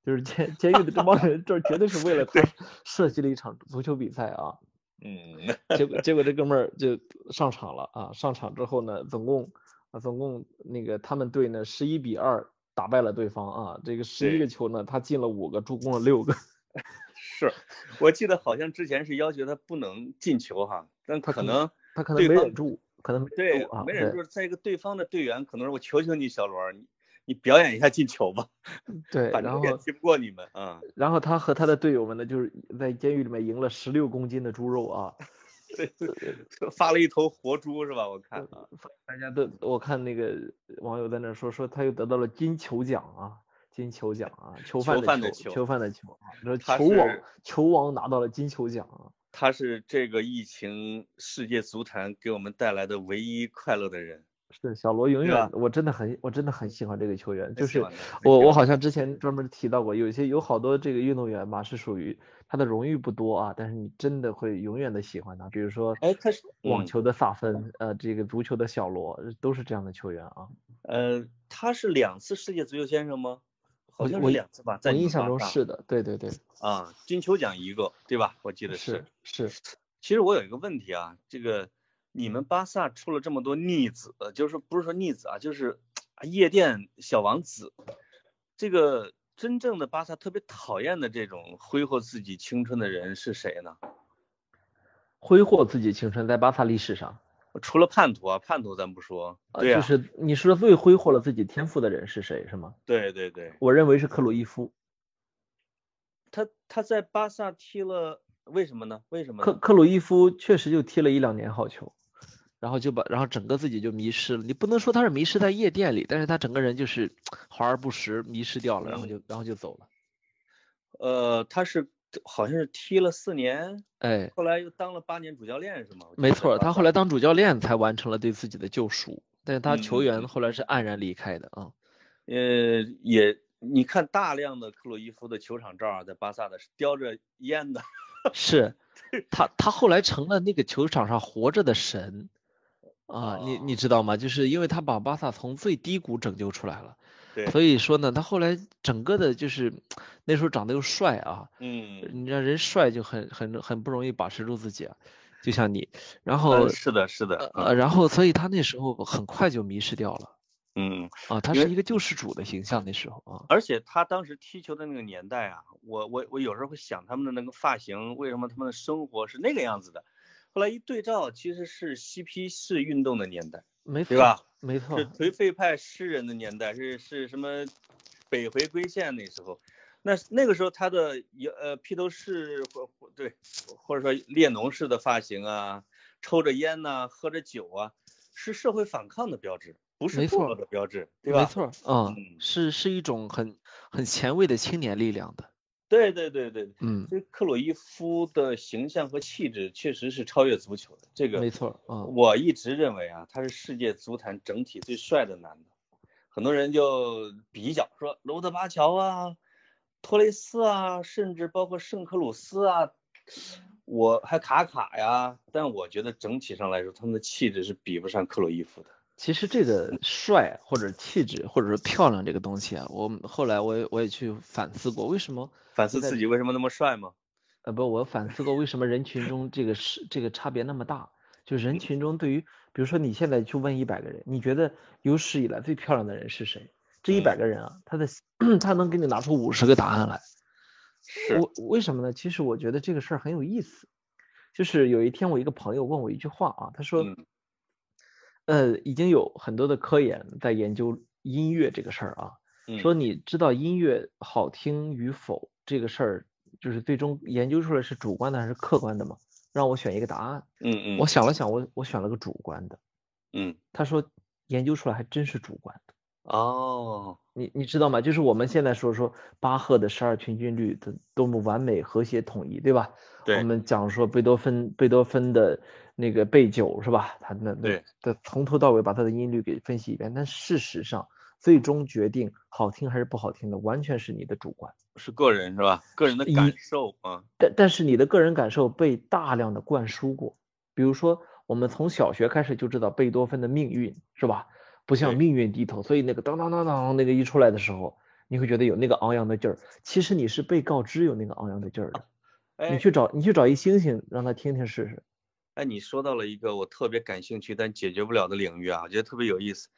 就是监监狱的这帮人，这绝对是为了他设计了一场足球比赛啊。嗯。结果 结果这哥们儿就上场了啊！上场之后呢，总共啊总共那个他们队呢十一比二打败了对方啊。这个十一个球呢，他进了五个，助攻了六个。是，我记得好像之前是要求他不能进球哈，但可能他可能没忍住。可能对，没忍住，在一个对方的队员可能是我求求你小罗，你你表演一下进球吧。对，然后踢不过你们啊。然后他和他的队友们呢，就是在监狱里面赢了十六公斤的猪肉啊。对，发了一头活猪是吧？我看啊，大家都我看那个网友在那说说他又得到了金球奖啊，金球奖啊，囚犯的球，囚犯的球啊，说球王球王拿到了金球奖啊。他是这个疫情世界足坛给我们带来的唯一快乐的人。是小罗永远，我真的很我真的很喜欢这个球员。就是我我好像之前专门提到过，有些有好多这个运动员嘛是属于他的荣誉不多啊，但是你真的会永远的喜欢他。比如说，哎，他是网球的萨芬，呃，这个足球的小罗，都是这样的球员啊。呃，他是两次世界足球先生吗？好像是两次吧，在印象中是的，对对对。啊，金球奖一个，对吧？我记得是是。其实我有一个问题啊，这个你们巴萨出了这么多逆子，就是不是说逆子啊，就是夜店小王子。这个真正的巴萨特别讨厌的这种挥霍自己青春的人是谁呢？挥霍自己青春在巴萨历史上。除了叛徒啊，叛徒咱不说，对啊，就是你说最挥霍了自己天赋的人是谁，是吗？对对对，我认为是克鲁伊夫。他他在巴萨踢了，为什么呢？为什么？克克鲁伊夫确实就踢了一两年好球，然后就把，然后整个自己就迷失了。你不能说他是迷失在夜店里，但是他整个人就是 华而不实，迷失掉了，然后就然后就走了。呃，他是。好像是踢了四年，哎，后来又当了八年主教练是吗？没错，他后来当主教练才完成了对自己的救赎，但是他球员后来是黯然离开的啊。呃，也你看大量的克洛伊夫的球场照啊，在巴萨的是叼着烟的。是，他他后来成了那个球场上活着的神啊，你你知道吗？就是因为他把巴萨从最低谷拯救出来了。对。所以说呢，他后来整个的就是那时候长得又帅啊，嗯，你知道人帅就很很很不容易把持住自己啊，就像你，然后是的，是的，呃，然后所以他那时候很快就迷失掉了。嗯啊，他是一个救世主的形象那时候啊，而且他当时踢球的那个年代啊，我我我有时候会想他们的那个发型，为什么他们的生活是那个样子的？后来一对照，其实是嬉皮士运动的年代，没错，对吧？没错，是颓废派诗人的年代，是是什么北回归线那时候，那那个时候他的呃披头士或或对，或者说列侬式的发型啊，抽着烟呐，喝着酒啊，是社会反抗的标志。不是堕落的标志，对吧？没错，嗯，是是一种很很前卫的青年力量的。对对对对，嗯，所以克鲁伊夫的形象和气质确实是超越足球的。这个没错，啊，我一直认为啊，他是世界足坛整体最帅的男的。很多人就比较说罗德巴乔啊、托雷斯啊，甚至包括圣克鲁斯啊，我还卡卡呀，但我觉得整体上来说，他们的气质是比不上克鲁伊夫的。其实这个帅或者气质或者是漂亮这个东西啊，我后来我也我也去反思过，为什么反思自己为什么那么帅吗？呃不，我反思过为什么人群中这个是这个差别那么大？就人群中对于，比如说你现在去问一百个人，你觉得有史以来最漂亮的人是谁？这一百个人啊，他的 他能给你拿出五十个答案来。是。我为什么呢？其实我觉得这个事儿很有意思。就是有一天我一个朋友问我一句话啊，他说。呃，已经有很多的科研在研究音乐这个事儿啊，说你知道音乐好听与否这个事儿，就是最终研究出来是主观的还是客观的吗？让我选一个答案。嗯嗯。我想了想，我我选了个主观的。嗯。他说研究出来还真是主观的。哦。你你知道吗？就是我们现在说说巴赫的十二平均律的多么完美和谐统一，对吧？对。我们讲说贝多芬贝多芬的。那个贝九是吧？他那那他从头到尾把他的音律给分析一遍，但事实上最终决定好听还是不好听的，完全是你的主观，是个人是吧？个人的感受啊。但但是你的个人感受被大量的灌输过，比如说我们从小学开始就知道贝多芬的命运是吧？不向命运低头，所以那个当当当当那个一出来的时候，你会觉得有那个昂扬的劲儿。其实你是被告知有那个昂扬的劲儿的。你去找你去找一星星让他听听试试。哎，你说到了一个我特别感兴趣但解决不了的领域啊，我觉得特别有意思，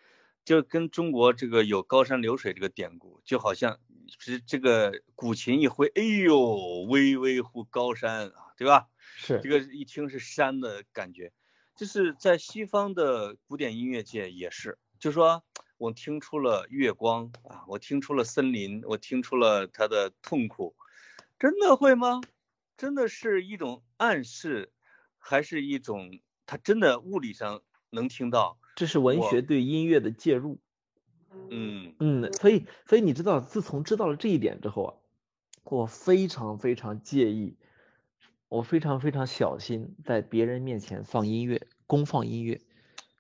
就跟中国这个有高山流水这个典故，就好像是这个古琴一挥，哎呦，巍巍乎高山啊，对吧？是这个一听是山的感觉，就是在西方的古典音乐界也是，就说我听出了月光啊，我听出了森林，我听出了它的痛苦，真的会吗？真的是一种暗示。还是一种，他真的物理上能听到，这是文学对音乐的介入。嗯嗯，所以所以你知道，自从知道了这一点之后啊，我非常非常介意，我非常非常小心在别人面前放音乐，公放音乐，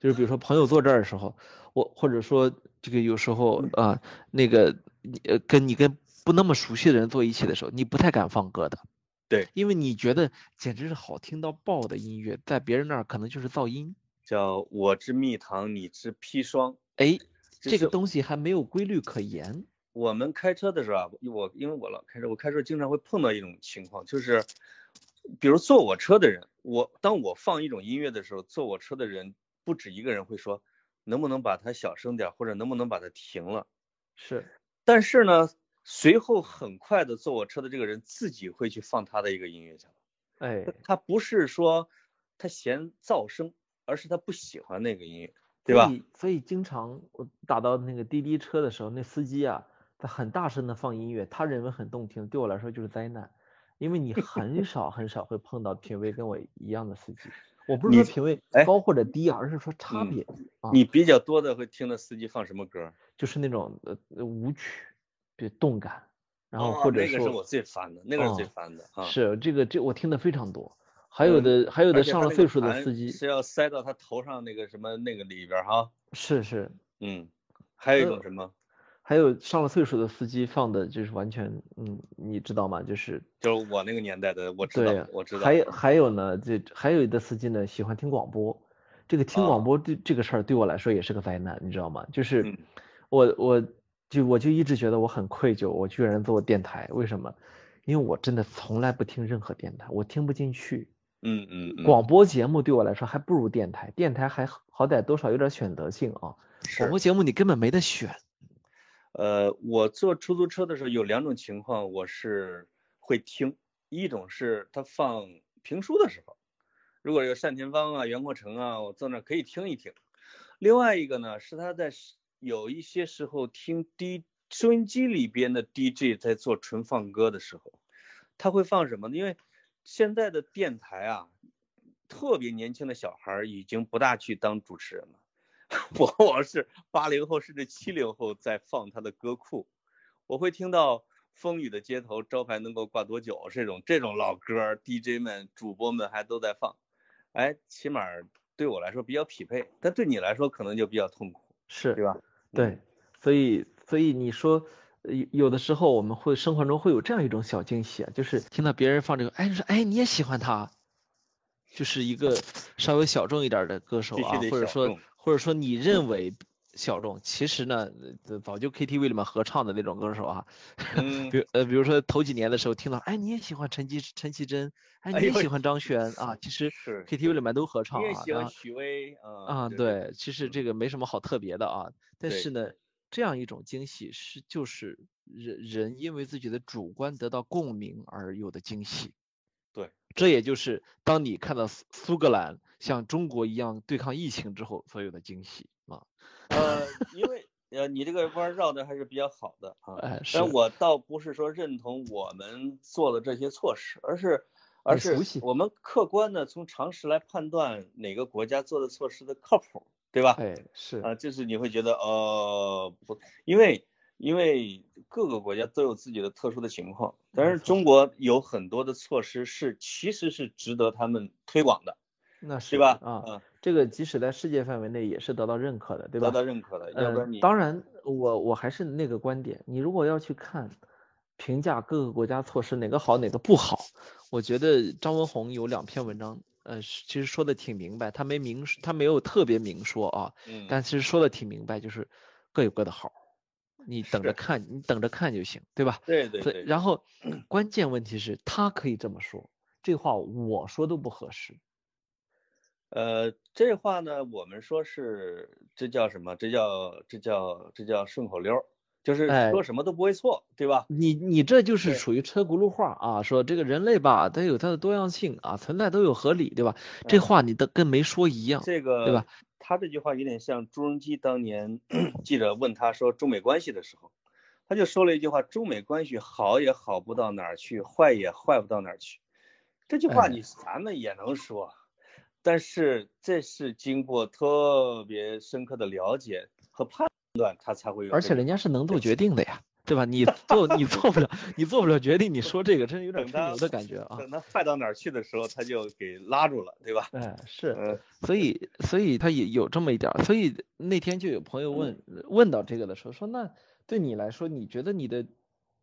就是比如说朋友坐这儿的时候，我或者说这个有时候啊，那个呃跟你跟不那么熟悉的人坐一起的时候，你不太敢放歌的。对，因为你觉得简直是好听到爆的音乐，在别人那儿可能就是噪音。叫我之蜜糖，你之砒霜。哎，这个东西还没有规律可言。我们开车的时候啊，我因为我老开车，我开车经常会碰到一种情况，就是比如坐我车的人，我当我放一种音乐的时候，坐我车的人不止一个人会说，能不能把它小声点，或者能不能把它停了。是，但是呢。随后很快的坐我车的这个人自己会去放他的一个音乐去了，哎，他不是说他嫌噪声，而是他不喜欢那个音乐，对吧？所以所以经常我打到那个滴滴车的时候，那司机啊，他很大声的放音乐，他认为很动听，对我来说就是灾难，因为你很少很少会碰到品味跟我一样的司机，我不是说品味高或者低，而是说差别。你比较多的会听的司机放什么歌？就是那种呃舞曲。别动感，然后或者说，那个是我最烦的，那个是最烦的啊。是这个这我听的非常多，还有的还有的上了岁数的司机是要塞到他头上那个什么那个里边哈。是是，嗯，还有一种什么？还有上了岁数的司机放的就是完全，嗯，你知道吗？就是就是我那个年代的，我知道，我知道。还有还有呢，这还有的司机呢喜欢听广播，这个听广播对这个事儿对我来说也是个灾难，你知道吗？就是我我。就我就一直觉得我很愧疚，我居然做电台，为什么？因为我真的从来不听任何电台，我听不进去。嗯嗯。广播节目对我来说还不如电台，电台还好歹多少有点选择性啊。广播节目你根本没得选。呃，我坐出租车的时候有两种情况，我是会听，一种是他放评书的时候，如果有单田芳啊、袁阔成啊，我坐那可以听一听。另外一个呢，是他在有一些时候听 D 收音机里边的 DJ 在做纯放歌的时候，他会放什么呢？因为现在的电台啊，特别年轻的小孩已经不大去当主持人了，往往是八零后甚至七零后在放他的歌库，我会听到《风雨的街头》招牌能够挂多久这种这种老歌，DJ 们主播们还都在放，哎，起码对我来说比较匹配，但对你来说可能就比较痛苦，是对吧？对，所以。所以你说，有有的时候我们会生活中会有这样一种小惊喜啊，就是听到别人放这个，哎，你说，哎，你也喜欢他，就是一个稍微小众一点的歌手啊，或者说，或者说你认为小众，其实呢，早就 KTV 里面合唱的那种歌手啊，比呃，比如说头几年的时候听到，哎，你也喜欢陈绮陈绮贞，哎，你也喜欢张悬。啊，其实 KTV 里面都合唱啊，你也喜欢许巍啊，对，其实这个没什么好特别的啊，但是呢。这样一种惊喜是就是人人因为自己的主观得到共鸣而有的惊喜，对，这也就是当你看到苏苏格兰像中国一样对抗疫情之后所有的惊喜啊。呃，因为呃你这个弯绕的还是比较好的啊，哎，但我倒不是说认同我们做的这些措施，而是而是我们客观的从常识来判断哪个国家做的措施的靠谱。对吧？哎，是啊，就是你会觉得，呃，不，因为因为各个国家都有自己的特殊的情况，但是中国有很多的措施是其实是值得他们推广的，那是对吧？啊，这个即使在世界范围内也是得到认可的，对吧？得到认可的，要不然你当然，我我还是那个观点，你如果要去看评价各个国家措施哪个好哪个不好，我觉得张文宏有两篇文章。呃，其实说的挺明白，他没明，他没有特别明说啊，嗯，但其实说的挺明白，就是各有各的好，你等着看，你等着看就行，对吧？对对对。然后关键问题是，他可以这么说，这话我说都不合适。呃，这话呢，我们说是这叫什么？这叫这叫这叫顺口溜。就是说什么都不会错，对吧？你你这就是属于车轱辘话啊，说这个人类吧，它有它的多样性啊，存在都有合理，对吧？这话你都跟没说一样，这个对吧？他这句话有点像朱镕基当年 记者问他说中美关系的时候，他就说了一句话：中美关系好也好不到哪儿去，坏也坏不到哪儿去。这句话你咱们也能说，但是这是经过特别深刻的了解和判。断他才会有，而且人家是能做决定的呀，对吧？你做你做不了，你做不了决定，你说这个真有点吹牛的感觉啊。等他坏到哪儿去的时候，他就给拉住了，对吧？哎，是，所以所以他也有这么一点，所以那天就有朋友问问到这个的时候，说那对你来说，你觉得你的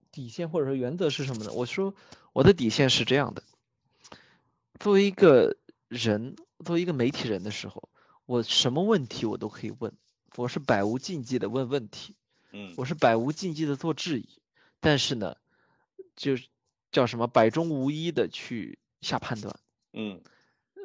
底线或者说原则是什么呢？我说我的底线是这样的，作为一个人，作为一个媒体人的时候，我什么问题我都可以问。我是百无禁忌的问问题，嗯，我是百无禁忌的做质疑，但是呢，就是叫什么百中无一的去下判断，嗯，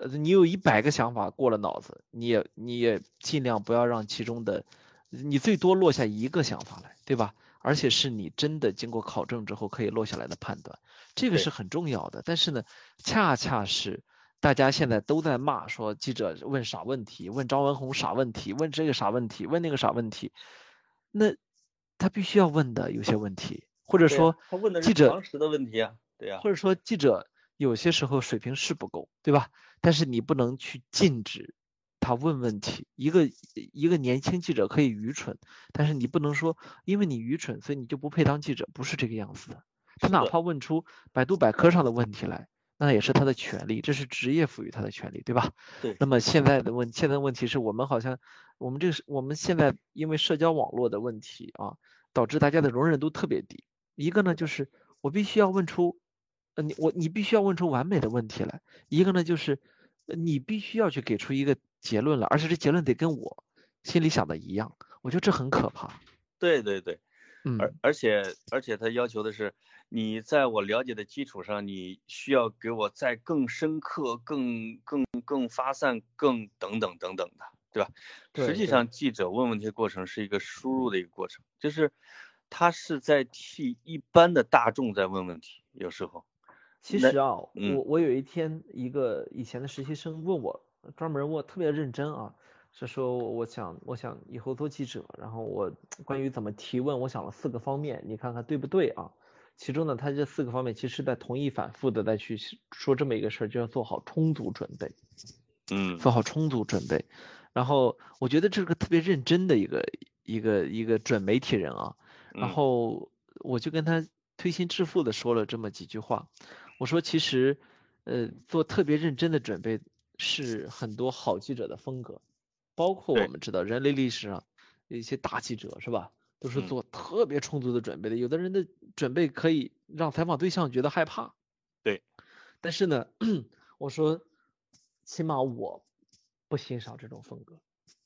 呃，你有一百个想法过了脑子，你也你也尽量不要让其中的，你最多落下一个想法来，对吧？而且是你真的经过考证之后可以落下来的判断，这个是很重要的。但是呢，恰恰是。大家现在都在骂说记者问傻问题，问张文宏傻问题，问这个傻问题，问那个傻问题。那他必须要问的有些问题，或者说记者常识的问题啊，对呀，或者说记者有些时候水平是不够，对吧？但是你不能去禁止他问问题。一个一个年轻记者可以愚蠢，但是你不能说因为你愚蠢，所以你就不配当记者，不是这个样子的。他哪怕问出百度百科上的问题来。那也是他的权利，这是职业赋予他的权利，对吧？对。那么现在的问，现在问题是我们好像，我们这个是我们现在因为社交网络的问题啊，导致大家的容忍度特别低。一个呢就是我必须要问出，呃你我你必须要问出完美的问题来。一个呢就是你必须要去给出一个结论了，而且这结论得跟我心里想的一样。我觉得这很可怕。对对对。而而且而且他要求的是，你在我了解的基础上，你需要给我再更深刻、更更更发散、更等等等等的，对吧？实际上，记者问问题的过程是一个输入的一个过程，就是他是在替一般的大众在问问题，有时候。其实啊，我我有一天一个以前的实习生问我，专门问我特别认真啊，是说我想我想以后做记者，然后我关于怎么提问，我想了四个方面，你看看对不对啊？其中呢，他这四个方面其实在同意反复的再去说这么一个事儿，就要做好充足准备，嗯，做好充足准备。然后我觉得这是个特别认真的一个一个一个准媒体人啊，然后我就跟他推心置腹的说了这么几句话。我说，其实，呃，做特别认真的准备是很多好记者的风格，包括我们知道人类历史上一些大记者是吧，都是做特别充足的准备的。有的人的准备可以让采访对象觉得害怕。对。但是呢，我说，起码我不欣赏这种风格。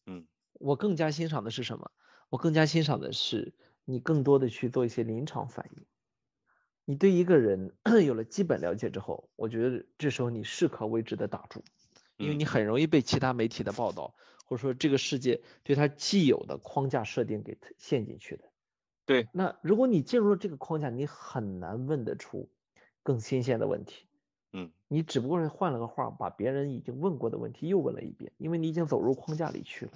嗯。我更加欣赏的是什么？我更加欣赏的是你更多的去做一些临场反应。你对一个人 有了基本了解之后，我觉得这时候你适可为之的打住，因为你很容易被其他媒体的报道，或者说这个世界对他既有的框架设定给陷进去的。对。那如果你进入了这个框架，你很难问得出更新鲜的问题。嗯。你只不过是换了个话，把别人已经问过的问题又问了一遍，因为你已经走入框架里去了。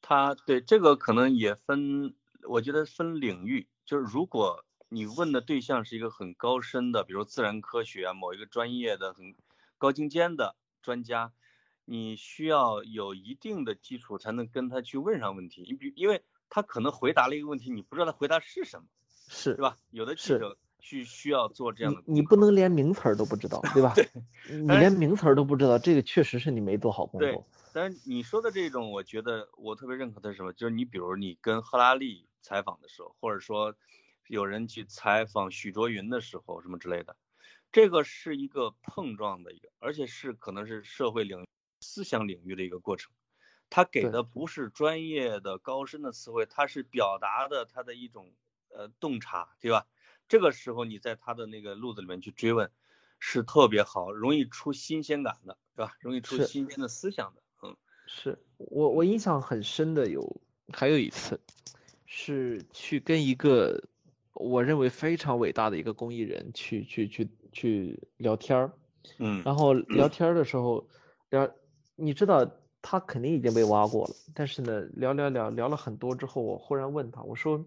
他对这个可能也分，我觉得分领域，就是如果。你问的对象是一个很高深的，比如自然科学啊，某一个专业的很高精尖的专家，你需要有一定的基础才能跟他去问上问题。你比，因为他可能回答了一个问题，你不知道他回答是什么，是，是吧？有的记者需需要做这样的。你不能连名词儿都不知道，对吧？对。你连名词儿都不知道，这个确实是你没做好工作。对。但是你说的这种，我觉得我特别认可的是什么？就是你比如你跟赫拉利采访的时候，或者说。有人去采访许卓云的时候，什么之类的，这个是一个碰撞的一个，而且是可能是社会领域、思想领域的一个过程。他给的不是专业的高深的词汇，他是表达的他的一种呃洞察，对吧？这个时候你在他的那个路子里面去追问，是特别好，容易出新鲜感的，对吧？容易出新鲜的思想的，嗯。是我我印象很深的有还有一次，是去跟一个。我认为非常伟大的一个公益人去去去去聊天儿，嗯，然后聊天的时候聊，你知道他肯定已经被挖过了，但是呢聊聊聊聊了很多之后，我忽然问他，我说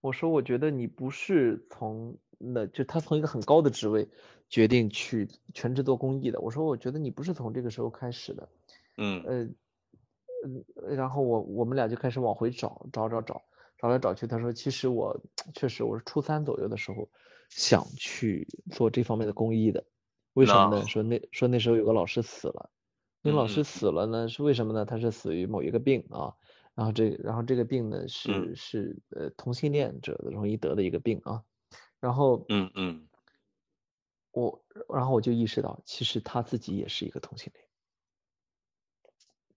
我说我觉得你不是从那就他从一个很高的职位决定去全职做公益的，我说我觉得你不是从这个时候开始的，嗯呃嗯，然后我我们俩就开始往回找找找找。找来找去，他说：“其实我确实，我是初三左右的时候想去做这方面的公益的。为什么呢？说那说那时候有个老师死了，那老师死了呢，是为什么呢？他是死于某一个病啊。然后这然后这个病呢是是呃同性恋者容易得的一个病啊。然后嗯嗯，我然后我就意识到，其实他自己也是一个同性恋，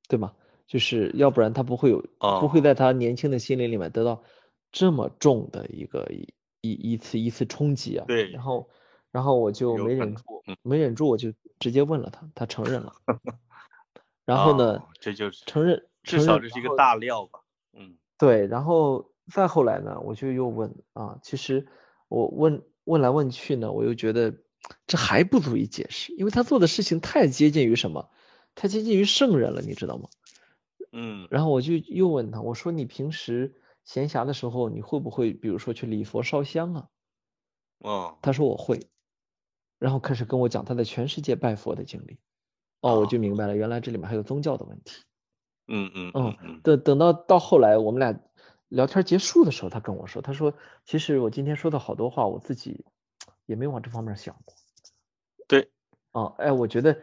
对吗？”就是要不然他不会有，不会在他年轻的心灵里面得到这么重的一个一一一次一次冲击啊。对。然后，然后我就没忍住，没忍住，我就直接问了他，他承认了。然后呢？这就是承认，至少这是一个大料吧。嗯。对，然后再后来呢，我就又问啊，其实我问问来问去呢，我又觉得这还不足以解释，因为他做的事情太接近于什么？太接近于圣人了，你知道吗？嗯，然后我就又问他，我说你平时闲暇的时候，你会不会比如说去礼佛烧香啊？哦，他说我会，然后开始跟我讲他在全世界拜佛的经历。哦，我就明白了，原来这里面还有宗教的问题。嗯嗯嗯，等等到到后来我们俩聊天结束的时候，他跟我说，他说其实我今天说的好多话，我自己也没往这方面想过。对，哦，哎，我觉得。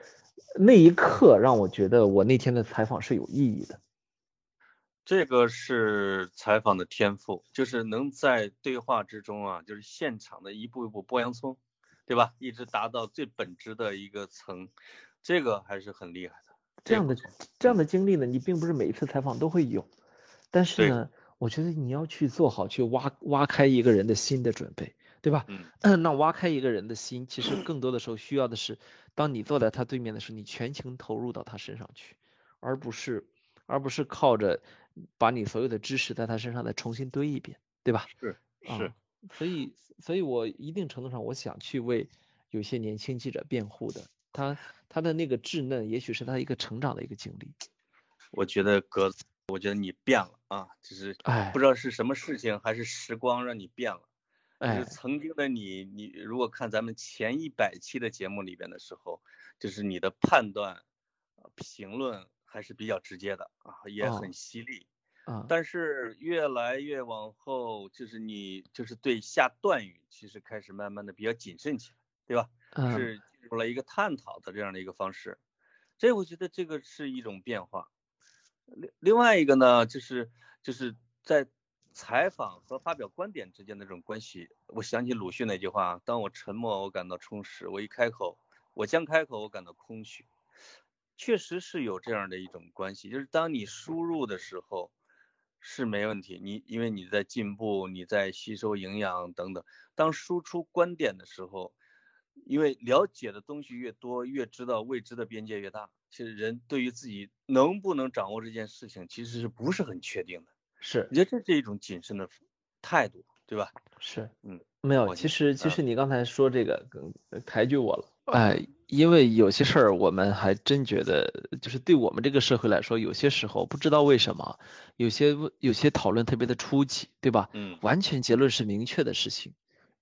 那一刻让我觉得我那天的采访是有意义的。这个是采访的天赋，就是能在对话之中啊，就是现场的一步一步剥洋葱，对吧？一直达到最本质的一个层，这个还是很厉害的。这样的这样的经历呢，你并不是每一次采访都会有，但是呢，我觉得你要去做好去挖挖开一个人的心的准备，对吧？嗯。那挖开一个人的心，其实更多的时候需要的是，当你坐在他对面的时候，你全情投入到他身上去，而不是而不是靠着把你所有的知识在他身上再重新堆一遍，对吧？是是。所以，所以我一定程度上，我想去为有些年轻记者辩护的。他他的那个稚嫩，也许是他一个成长的一个经历。我觉得哥，我觉得你变了啊，就是不知道是什么事情，还是时光让你变了。就是曾经的你，你如果看咱们前一百期的节目里边的时候，就是你的判断、评论还是比较直接的啊，也很犀利。啊，但是越来越往后，就是你就是对下断语，其实开始慢慢的比较谨慎起来，对吧？是进入了一个探讨的这样的一个方式，这我觉得这个是一种变化。另另外一个呢，就是就是在采访和发表观点之间的这种关系，我想起鲁迅那句话：当我沉默，我感到充实；我一开口，我将开口，我感到空虚。确实是有这样的一种关系，就是当你输入的时候。是没问题，你因为你在进步，你在吸收营养等等。当输出观点的时候，因为了解的东西越多，越知道未知的边界越大。其实人对于自己能不能掌握这件事情，其实是不是很确定的。是，我觉得这是一种谨慎的态度，对吧？是，嗯，没有，其实其实你刚才说这个，抬举我了。哎，因为有些事儿，我们还真觉得，就是对我们这个社会来说，有些时候不知道为什么，有些有些讨论特别的初级，对吧？嗯。完全结论是明确的事情，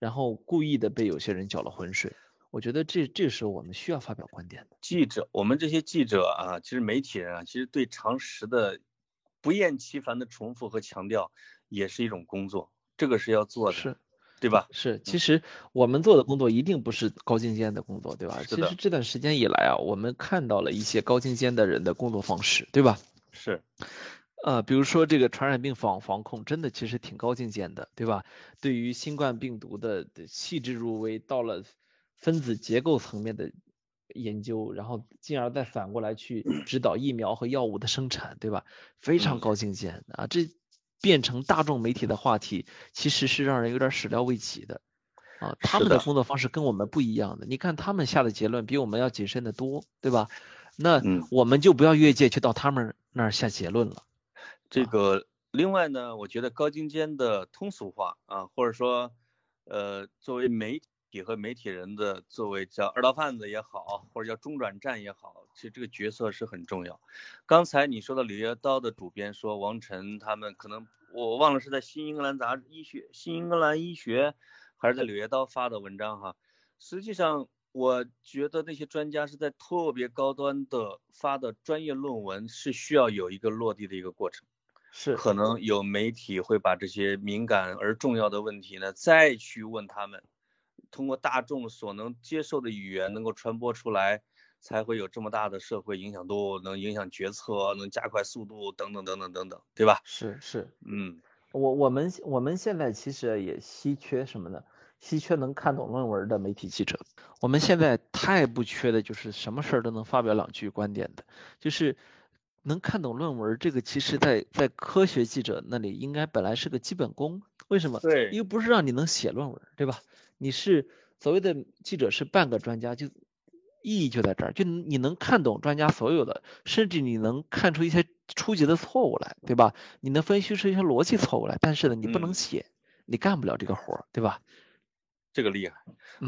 然后故意的被有些人搅了浑水。我觉得这这时候我们需要发表观点的。记者，我们这些记者啊，其实媒体人啊，其实对常识的不厌其烦的重复和强调，也是一种工作，这个是要做的。是。对吧？是，其实我们做的工作一定不是高精尖的工作，对吧？其实这段时间以来啊，我们看到了一些高精尖的人的工作方式，对吧？是，呃，比如说这个传染病防防控，真的其实挺高境界的，对吧？对于新冠病毒的细致入微，到了分子结构层面的研究，然后进而再反过来去 指导疫苗和药物的生产，对吧？非常高精尖啊，这。变成大众媒体的话题，其实是让人有点始料未及的啊。他们的工作方式跟我们不一样的，你看他们下的结论比我们要谨慎的多，对吧？那我们就不要越界去到他们那儿下结论了。这个另外呢，我觉得高精尖的通俗化啊，或者说呃，作为媒体和媒体人的，作为叫二道贩子也好，或者叫中转站也好。其实这个角色是很重要。刚才你说的《柳叶刀》的主编说，王晨他们可能我忘了是在《新英格兰杂医学》《新英格兰医学》还是在《柳叶刀》发的文章哈。实际上，我觉得那些专家是在特别高端的发的专业论文，是需要有一个落地的一个过程。是。可能有媒体会把这些敏感而重要的问题呢，再去问他们，通过大众所能接受的语言能够传播出来。才会有这么大的社会影响度，能影响决策，能加快速度，等等等等等等，对吧？是是，嗯，我我们我们现在其实也稀缺什么呢？稀缺能看懂论文的媒体记者。我们现在太不缺的就是什么事儿都能发表两句观点的，就是能看懂论文，这个其实在在科学记者那里应该本来是个基本功。为什么？对，又不是让你能写论文，对吧？你是所谓的记者是半个专家就。意义就在这儿，就你能看懂专家所有的，甚至你能看出一些初级的错误来，对吧？你能分析出一些逻辑错误来，但是呢，你不能写，你干不了这个活儿，对吧？这个厉害，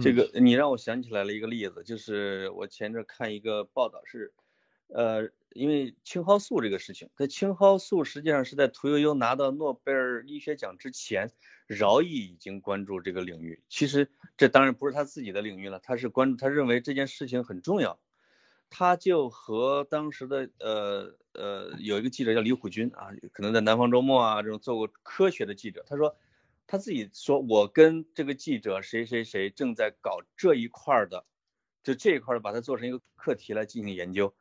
这个你让我想起来了一个例子，就是我前阵看一个报道是，呃，因为青蒿素这个事情，在青蒿素实际上是在屠呦呦拿到诺贝尔医学奖之前。饶毅已经关注这个领域，其实这当然不是他自己的领域了，他是关注，他认为这件事情很重要，他就和当时的呃呃有一个记者叫李虎军啊，可能在南方周末啊这种做过科学的记者，他说他自己说，我跟这个记者谁谁谁正在搞这一块的，就这一块的把它做成一个课题来进行研究，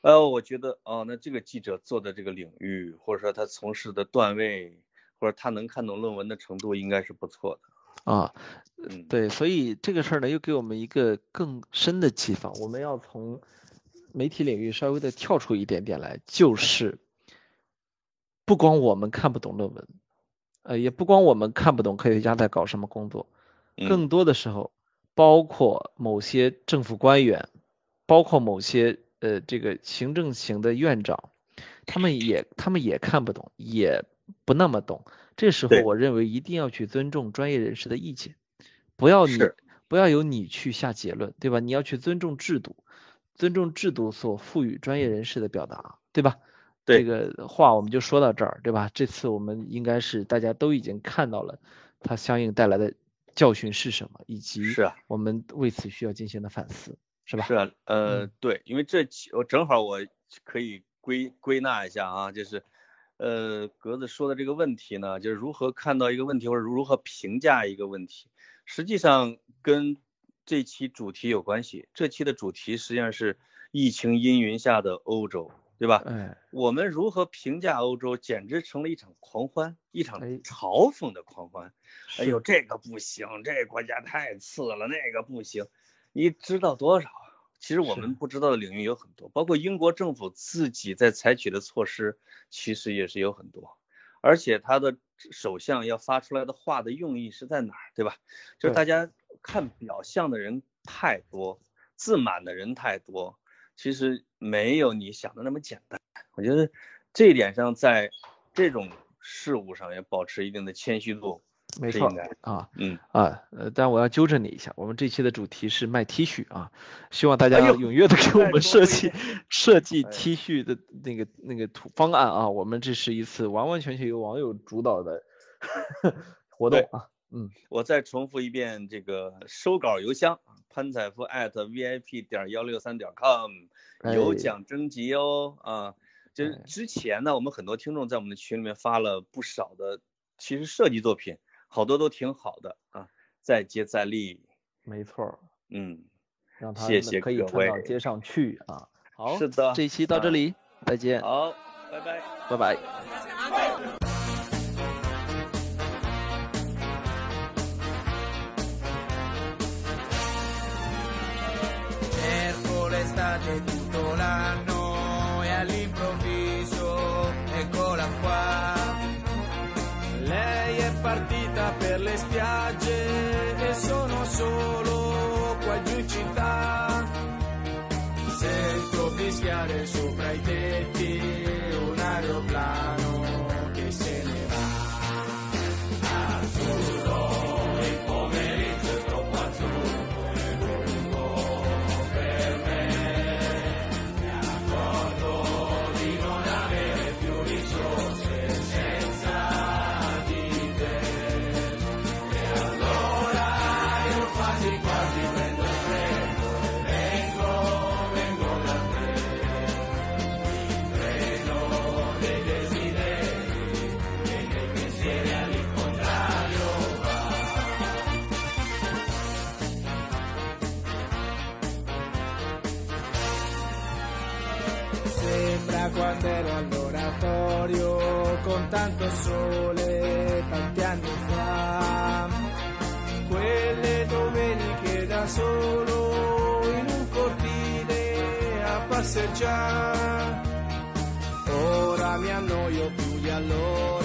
呃，我觉得哦，那这个记者做的这个领域，或者说他从事的段位。或者他能看懂论文的程度应该是不错的。啊，嗯，对，所以这个事儿呢又给我们一个更深的启发，我们要从媒体领域稍微的跳出一点点来，就是不光我们看不懂论文，呃，也不光我们看不懂科学家在搞什么工作，嗯。更多的时候，包括某些政府官员，包括某些呃这个行政型的院长，他们也他们也看不懂，也不那么懂。这时候我认为一定要去尊重专业人士的意见，不要你不要由你去下结论，对吧？你要去尊重制度，尊重制度所赋予专业人士的表达，对吧？对这个话我们就说到这儿，对吧？这次我们应该是大家都已经看到了它相应带来的教训是什么，以及我们为此需要进行的反思，是吧？是啊，呃，嗯对，因为这期我正好我可以归归纳一下啊，就是，呃，格子说的这个问题呢，就是如何看到一个问题或者如何评价一个问题，实际上跟这期主题有关系。这期的主题实际上是疫情阴云下的欧洲，对吧？哎，我们如何评价欧洲，简直成了一场狂欢，一场哎嘲讽的狂欢。哎是呦，这个不行，这个国家太次了，那个不行，你知道多少？其实我们不知道的领域有很多，包括英国政府自己在采取的措施，其实也是有很多。而且他的首相要发出来的话的用意是在哪儿，对吧？就是大家看表象的人太多，自满的人太多，其实没有你想的那么简单。我觉得这一点上，在这种事物上要保持一定的谦虚度，没错啊嗯，啊，呃，但我要纠正你一下，我们这期的主题是卖 T 恤啊，希望大家哎呦踊跃的给我们设计设计哎 T 恤的那个那个图方案啊，我们这是一次完完全全由网友主导的 活动啊，嗯，我再重复一遍这个收稿邮箱：潘采夫 at vip 点幺六三点 com，有哎奖征集哦啊。就是哎之前呢，我们很多听众在我们的群里面发了不少的，其实设计作品，好多都挺好的啊，再接再厉，没错，嗯，让他谢谢们可以各位传到街上去啊。好，是的这一期到这啊里，再见，好，拜拜。拜拜。lugares all'oratorio con tanto sole tanti anni fa. Quelle domeniche da solo in un cortile a passeggiare. Ora mi annoio più di allora,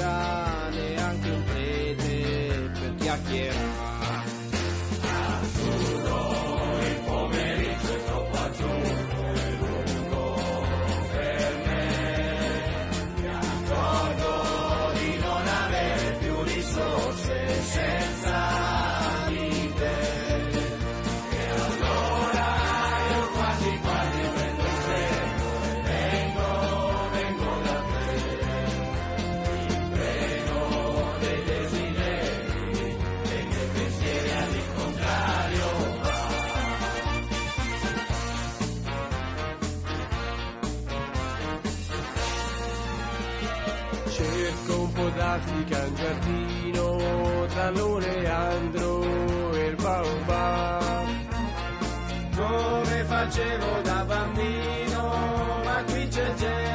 un d'Africa in giardino tra l'oleandro e il baobab. Come facevo da bambino, ma qui c'è gente,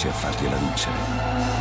Aiutaci a fargliela vincere.